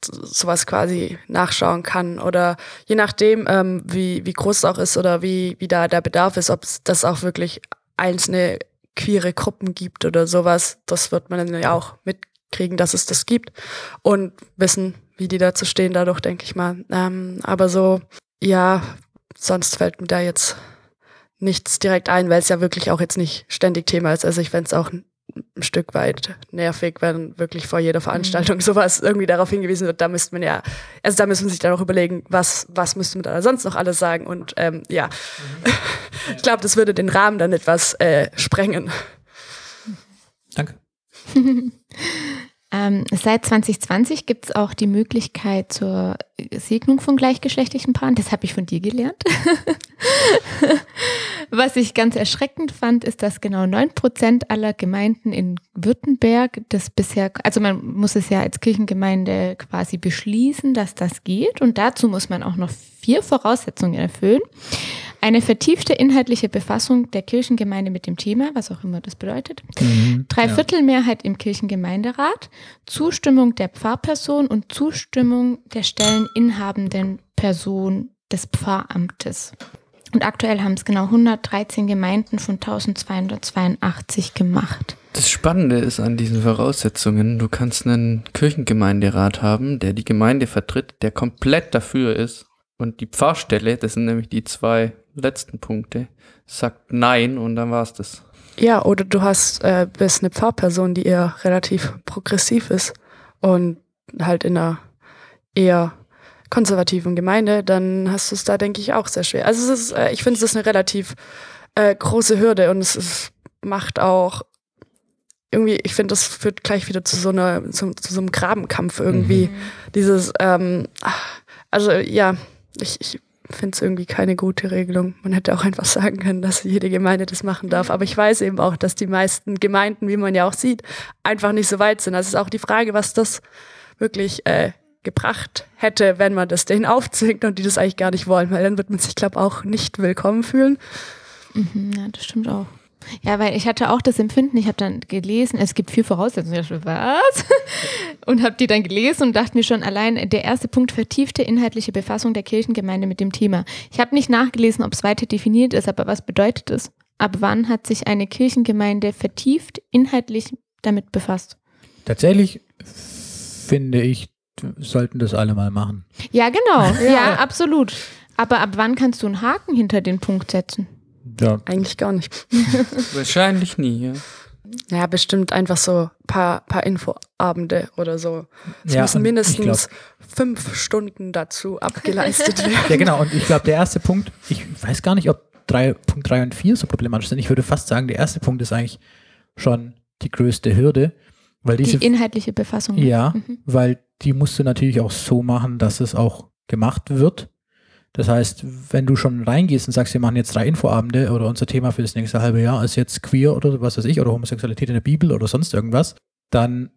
sowas quasi nachschauen kann oder je nachdem, ähm, wie, wie groß es auch ist oder wie, wie da der Bedarf ist, ob das auch wirklich einzelne queere Gruppen gibt oder sowas, das wird man dann ja auch mitkriegen, dass es das gibt und wissen, wie die dazu stehen, dadurch denke ich mal. Ähm, aber so, ja, sonst fällt mir da jetzt nichts direkt ein, weil es ja wirklich auch jetzt nicht ständig Thema ist. Also ich fände es auch ein Stück weit nervig, wenn wirklich vor jeder Veranstaltung mhm. sowas irgendwie darauf hingewiesen wird. Da müsste man ja, also da müsste man sich dann auch überlegen, was, was müsste man da sonst noch alles sagen. Und ähm, ja, mhm. ich glaube, das würde den Rahmen dann etwas äh, sprengen. Danke. Ähm, seit 2020 gibt es auch die Möglichkeit zur Segnung von gleichgeschlechtlichen Paaren. Das habe ich von dir gelernt. Was ich ganz erschreckend fand, ist, dass genau 9% aller Gemeinden in Württemberg das bisher, also man muss es ja als Kirchengemeinde quasi beschließen, dass das geht. Und dazu muss man auch noch vier Voraussetzungen erfüllen eine vertiefte inhaltliche Befassung der Kirchengemeinde mit dem Thema, was auch immer das bedeutet, mhm, Dreiviertelmehrheit ja. im Kirchengemeinderat, Zustimmung der Pfarrperson und Zustimmung der stelleninhabenden Person des Pfarramtes. Und aktuell haben es genau 113 Gemeinden von 1282 gemacht. Das Spannende ist an diesen Voraussetzungen, du kannst einen Kirchengemeinderat haben, der die Gemeinde vertritt, der komplett dafür ist. Und die Pfarrstelle, das sind nämlich die zwei letzten Punkte, sagt Nein und dann war es das. Ja, oder du hast äh, bist eine Pfarrperson, die eher relativ progressiv ist und halt in einer eher konservativen Gemeinde, dann hast du es da, denke ich, auch sehr schwer. Also es ist, äh, ich finde, es ist eine relativ äh, große Hürde und es ist, macht auch irgendwie, ich finde, das führt gleich wieder zu so einer, zu, zu so einem Grabenkampf irgendwie. Mhm. Dieses, ähm, also ja, ich, ich finde es irgendwie keine gute Regelung. Man hätte auch einfach sagen können, dass jede Gemeinde das machen darf. Aber ich weiß eben auch, dass die meisten Gemeinden, wie man ja auch sieht, einfach nicht so weit sind. Also ist auch die Frage, was das wirklich äh, gebracht hätte, wenn man das denen aufzwingt und die das eigentlich gar nicht wollen, weil dann wird man sich, glaube ich, auch nicht willkommen fühlen. Mhm, ja, das stimmt auch. Ja, weil ich hatte auch das Empfinden, ich habe dann gelesen, es gibt vier Voraussetzungen. Ich dachte, was? Und habe die dann gelesen und dachte mir schon allein, der erste Punkt, vertiefte inhaltliche Befassung der Kirchengemeinde mit dem Thema. Ich habe nicht nachgelesen, ob es weiter definiert ist, aber was bedeutet es? Ab wann hat sich eine Kirchengemeinde vertieft inhaltlich damit befasst? Tatsächlich finde ich, sollten das alle mal machen. Ja, genau. ja, ja absolut. Aber ab wann kannst du einen Haken hinter den Punkt setzen? Ja. Eigentlich gar nicht. Wahrscheinlich nie, ja. Ja, bestimmt einfach so ein paar, paar Infoabende oder so. Es ja, müssen mindestens glaub, fünf Stunden dazu abgeleistet werden. Ja, genau. Und ich glaube, der erste Punkt, ich weiß gar nicht, ob drei, Punkt 3 und 4 so problematisch sind. Ich würde fast sagen, der erste Punkt ist eigentlich schon die größte Hürde. Weil diese, die inhaltliche Befassung. Ja, mhm. weil die musst du natürlich auch so machen, dass es auch gemacht wird. Das heißt, wenn du schon reingehst und sagst, wir machen jetzt drei Infoabende oder unser Thema für das nächste halbe Jahr ist jetzt queer oder was weiß ich oder Homosexualität in der Bibel oder sonst irgendwas, dann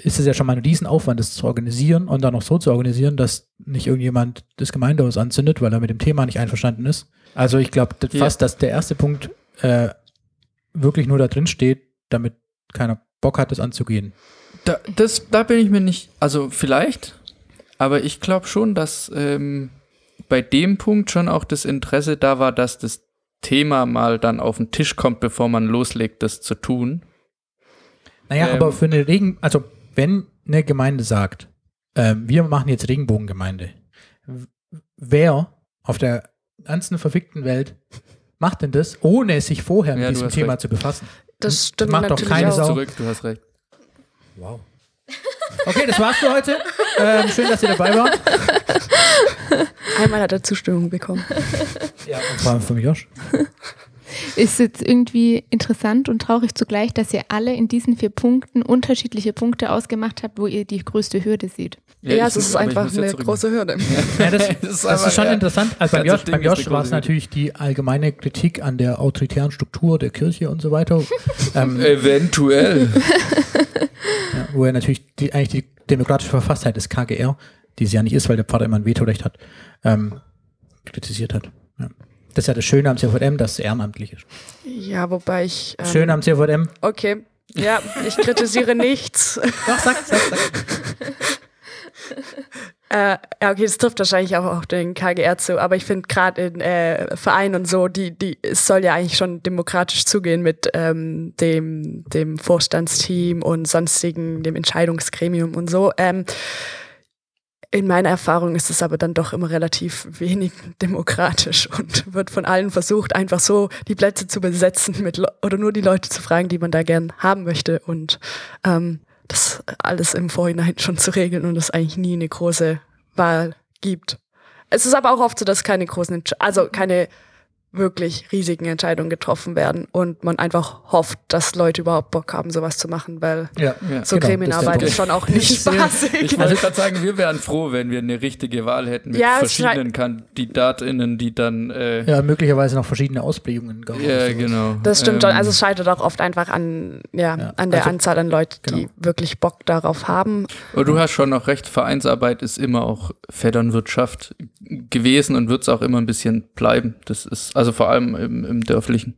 ist es ja schon mal ein Riesenaufwand, das zu organisieren und dann noch so zu organisieren, dass nicht irgendjemand das Gemeindehaus anzündet, weil er mit dem Thema nicht einverstanden ist. Also ich glaube ja. fast, dass der erste Punkt äh, wirklich nur da drin steht, damit keiner Bock hat, das anzugehen. Da, das, da bin ich mir nicht, also vielleicht, aber ich glaube schon, dass ähm, bei dem Punkt schon auch das Interesse da war, dass das Thema mal dann auf den Tisch kommt, bevor man loslegt, das zu tun. Naja, ähm, aber für eine Regen, also wenn eine Gemeinde sagt, äh, wir machen jetzt Regenbogengemeinde, wer auf der ganzen verfickten Welt macht denn das, ohne sich vorher mit ja, diesem Thema recht. zu befassen? Das stimmt das macht doch keine auch. Sau. Zurück, du hast recht. Wow. Okay, das war's für heute. Ähm, schön, dass ihr dabei wart. Einmal hat er Zustimmung bekommen. Ja, und vor allem von Josh. ist jetzt irgendwie interessant und traurig zugleich, dass ihr alle in diesen vier Punkten unterschiedliche Punkte ausgemacht habt, wo ihr die größte Hürde seht. Ja, ich es ist einfach eine zurück- große Hürde. Ja, das, Das das, ist aber, schon ja. interessant. Also beim Das Josh, beim Josh war es natürlich die allgemeine Kritik an der autoritären Struktur der Kirche und so weiter. ähm, Eventuell. ja, wo er natürlich die, eigentlich die demokratische Verfasstheit des KGR, die es ja nicht ist, weil der Pfarrer immer ein Vetorecht hat, ähm, kritisiert hat. Ja. Das ist ja das Schöne am CVM, dass es ehrenamtlich ist. Ja, wobei ich. Ähm, Schön am CVM. Okay. Ja, ich kritisiere nichts. Doch, sag, sag, sag. Äh, ja, okay, das trifft wahrscheinlich auch auf den KGR zu, aber ich finde gerade in äh, Vereinen und so, die, die, es soll ja eigentlich schon demokratisch zugehen mit ähm, dem, dem Vorstandsteam und sonstigen, dem Entscheidungsgremium und so. Ähm, in meiner Erfahrung ist es aber dann doch immer relativ wenig demokratisch und wird von allen versucht, einfach so die Plätze zu besetzen mit oder nur die Leute zu fragen, die man da gern haben möchte und ähm, das alles im Vorhinein schon zu regeln und es eigentlich nie eine große Wahl gibt. Es ist aber auch oft so, dass keine großen, also keine wirklich riesigen Entscheidungen getroffen werden und man einfach hofft, dass Leute überhaupt Bock haben, sowas zu machen, weil Ja. Ja. so Genau, Gremienarbeit ist schon auch nicht spaßig. Ich wollte gerade sagen, wir wären froh, wenn wir eine richtige Wahl hätten mit Ja, verschiedenen KandidatInnen, die dann. Äh, ja, möglicherweise noch verschiedene Ausprägungen gab. ja, genau. Das stimmt schon. Ähm, Also es scheitert auch oft einfach an, ja, Ja, an der also- Anzahl an Leuten, die genau. wirklich Bock darauf haben. Aber du hast schon noch recht, Vereinsarbeit ist immer auch Vetternwirtschaft gewesen und wird es auch immer ein bisschen bleiben. Das ist, also vor allem im, im dörflichen.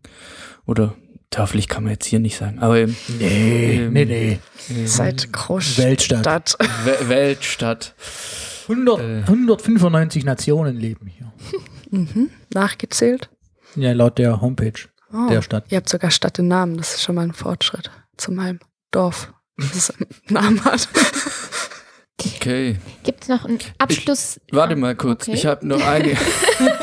Oder dörflich kann man jetzt hier nicht sagen, aber im Nee, Ähm, nee, nee. Seit Großstadt. Weltstadt. We Weltstadt. 100, Äh. 195 Nationen leben hier. Mhm. Nachgezählt. Ja, laut der Homepage Oh. der Stadt. Ihr habt sogar Stadt im Namen. Das ist schon mal ein Fortschritt zu meinem Dorf, das es einen Namen hat. Okay. Gibt es noch einen Abschluss? Warte mal kurz, Okay. ich habe noch eine.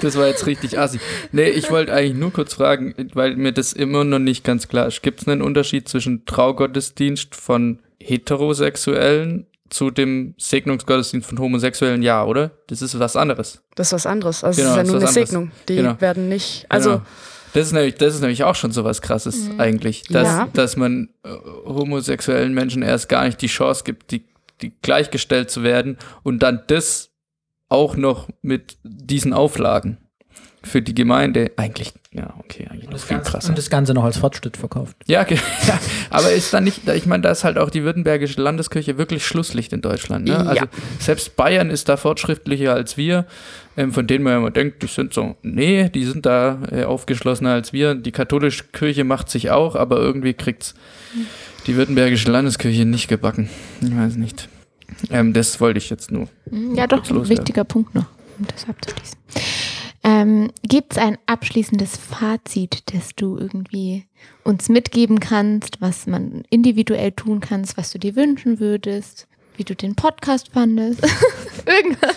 das war jetzt richtig assi. Nee, ich wollte eigentlich nur kurz fragen, weil mir das immer noch nicht ganz klar ist. Gibt es einen Unterschied zwischen Traugottesdienst von Heterosexuellen zu dem Segnungsgottesdienst von Homosexuellen? Ja, oder? Das ist was anderes. Das ist was anderes. Also Genau, es ist ja nur eine anderes. Segnung. Die Genau. werden nicht. Also Genau. Das ist, nämlich, das ist nämlich auch schon so was krasses eigentlich, dass, Ja. dass man äh, homosexuellen Menschen erst gar nicht die Chance gibt, die, die gleichgestellt zu werden und dann das auch noch mit diesen Auflagen für die Gemeinde eigentlich, ja, okay, eigentlich noch Das viel Ganze, krasser. und das Ganze noch als Fortschritt verkauft. Ja, okay. ja, aber ist dann nicht, ich meine, da ist halt auch die württembergische Landeskirche wirklich Schlusslicht in Deutschland. Ne? Also Ja. selbst Bayern ist da fortschrittlicher als wir, ähm, von denen man ja immer denkt, die sind so, nee, die sind da äh, aufgeschlossener als wir. Die katholische Kirche macht sich auch, aber irgendwie kriegt's die württembergische Landeskirche nicht gebacken. Ich weiß nicht. Ähm, das wollte ich jetzt nur. Hm, Ja, doch, ein wichtiger Punkt noch, um das abzuschließen. Ähm, Gibt es ein abschließendes Fazit, das du irgendwie uns mitgeben kannst, was man individuell tun kannst, was du dir wünschen würdest, wie du den Podcast fandest? Irgendwas.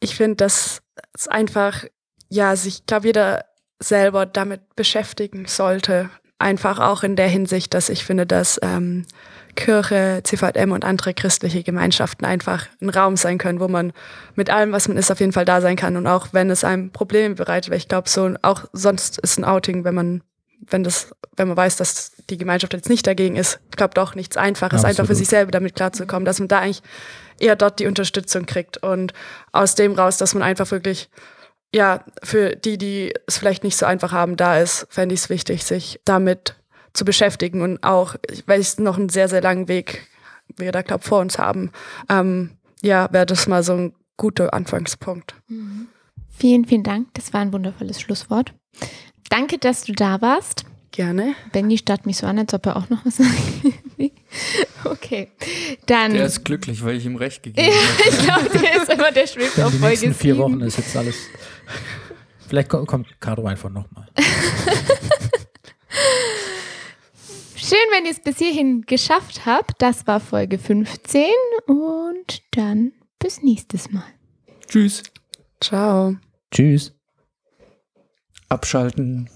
ich finde, dass es einfach, ja, sich, glaube jeder selber damit beschäftigen sollte. Einfach auch in der Hinsicht, dass ich finde, dass ähm, Kirche, CVM und andere christliche Gemeinschaften einfach ein Raum sein können, wo man mit allem, was man ist, auf jeden Fall da sein kann. Und auch wenn es einem Probleme bereitet, weil ich glaube, so auch sonst ist ein Outing, wenn man, wenn das, wenn man weiß, dass die Gemeinschaft jetzt nicht dagegen ist, ich glaube doch nichts Einfaches, einfach für Absolut. sich selber damit klarzukommen, dass man da eigentlich eher dort die Unterstützung kriegt und aus dem raus, dass man einfach wirklich, ja, für die, die es vielleicht nicht so einfach haben, da ist, fände ich es wichtig, sich damit zu beschäftigen und auch, weil es noch einen sehr, sehr langen Weg, wir da, glaube vor uns haben, ähm, ja, wäre das mal so ein guter Anfangspunkt. Vielen, vielen Dank. Das war ein wundervolles Schlusswort. Danke, dass du da warst. Gerne. Benny starrt mich so an, als ob er auch noch was sagen will. Okay, dann. Der ist glücklich, weil ich ihm recht gegeben ja, habe. ich glaube, der ist immer, der schwebt auf Folge nächsten vier sieben. Wochen ist jetzt alles. Vielleicht kommt, kommt Caro einfach nochmal. Schön, wenn ihr es bis hierhin geschafft habt. Das war Folge 15 und dann bis nächstes Mal. Tschüss. Ciao. Tschüss. Abschalten.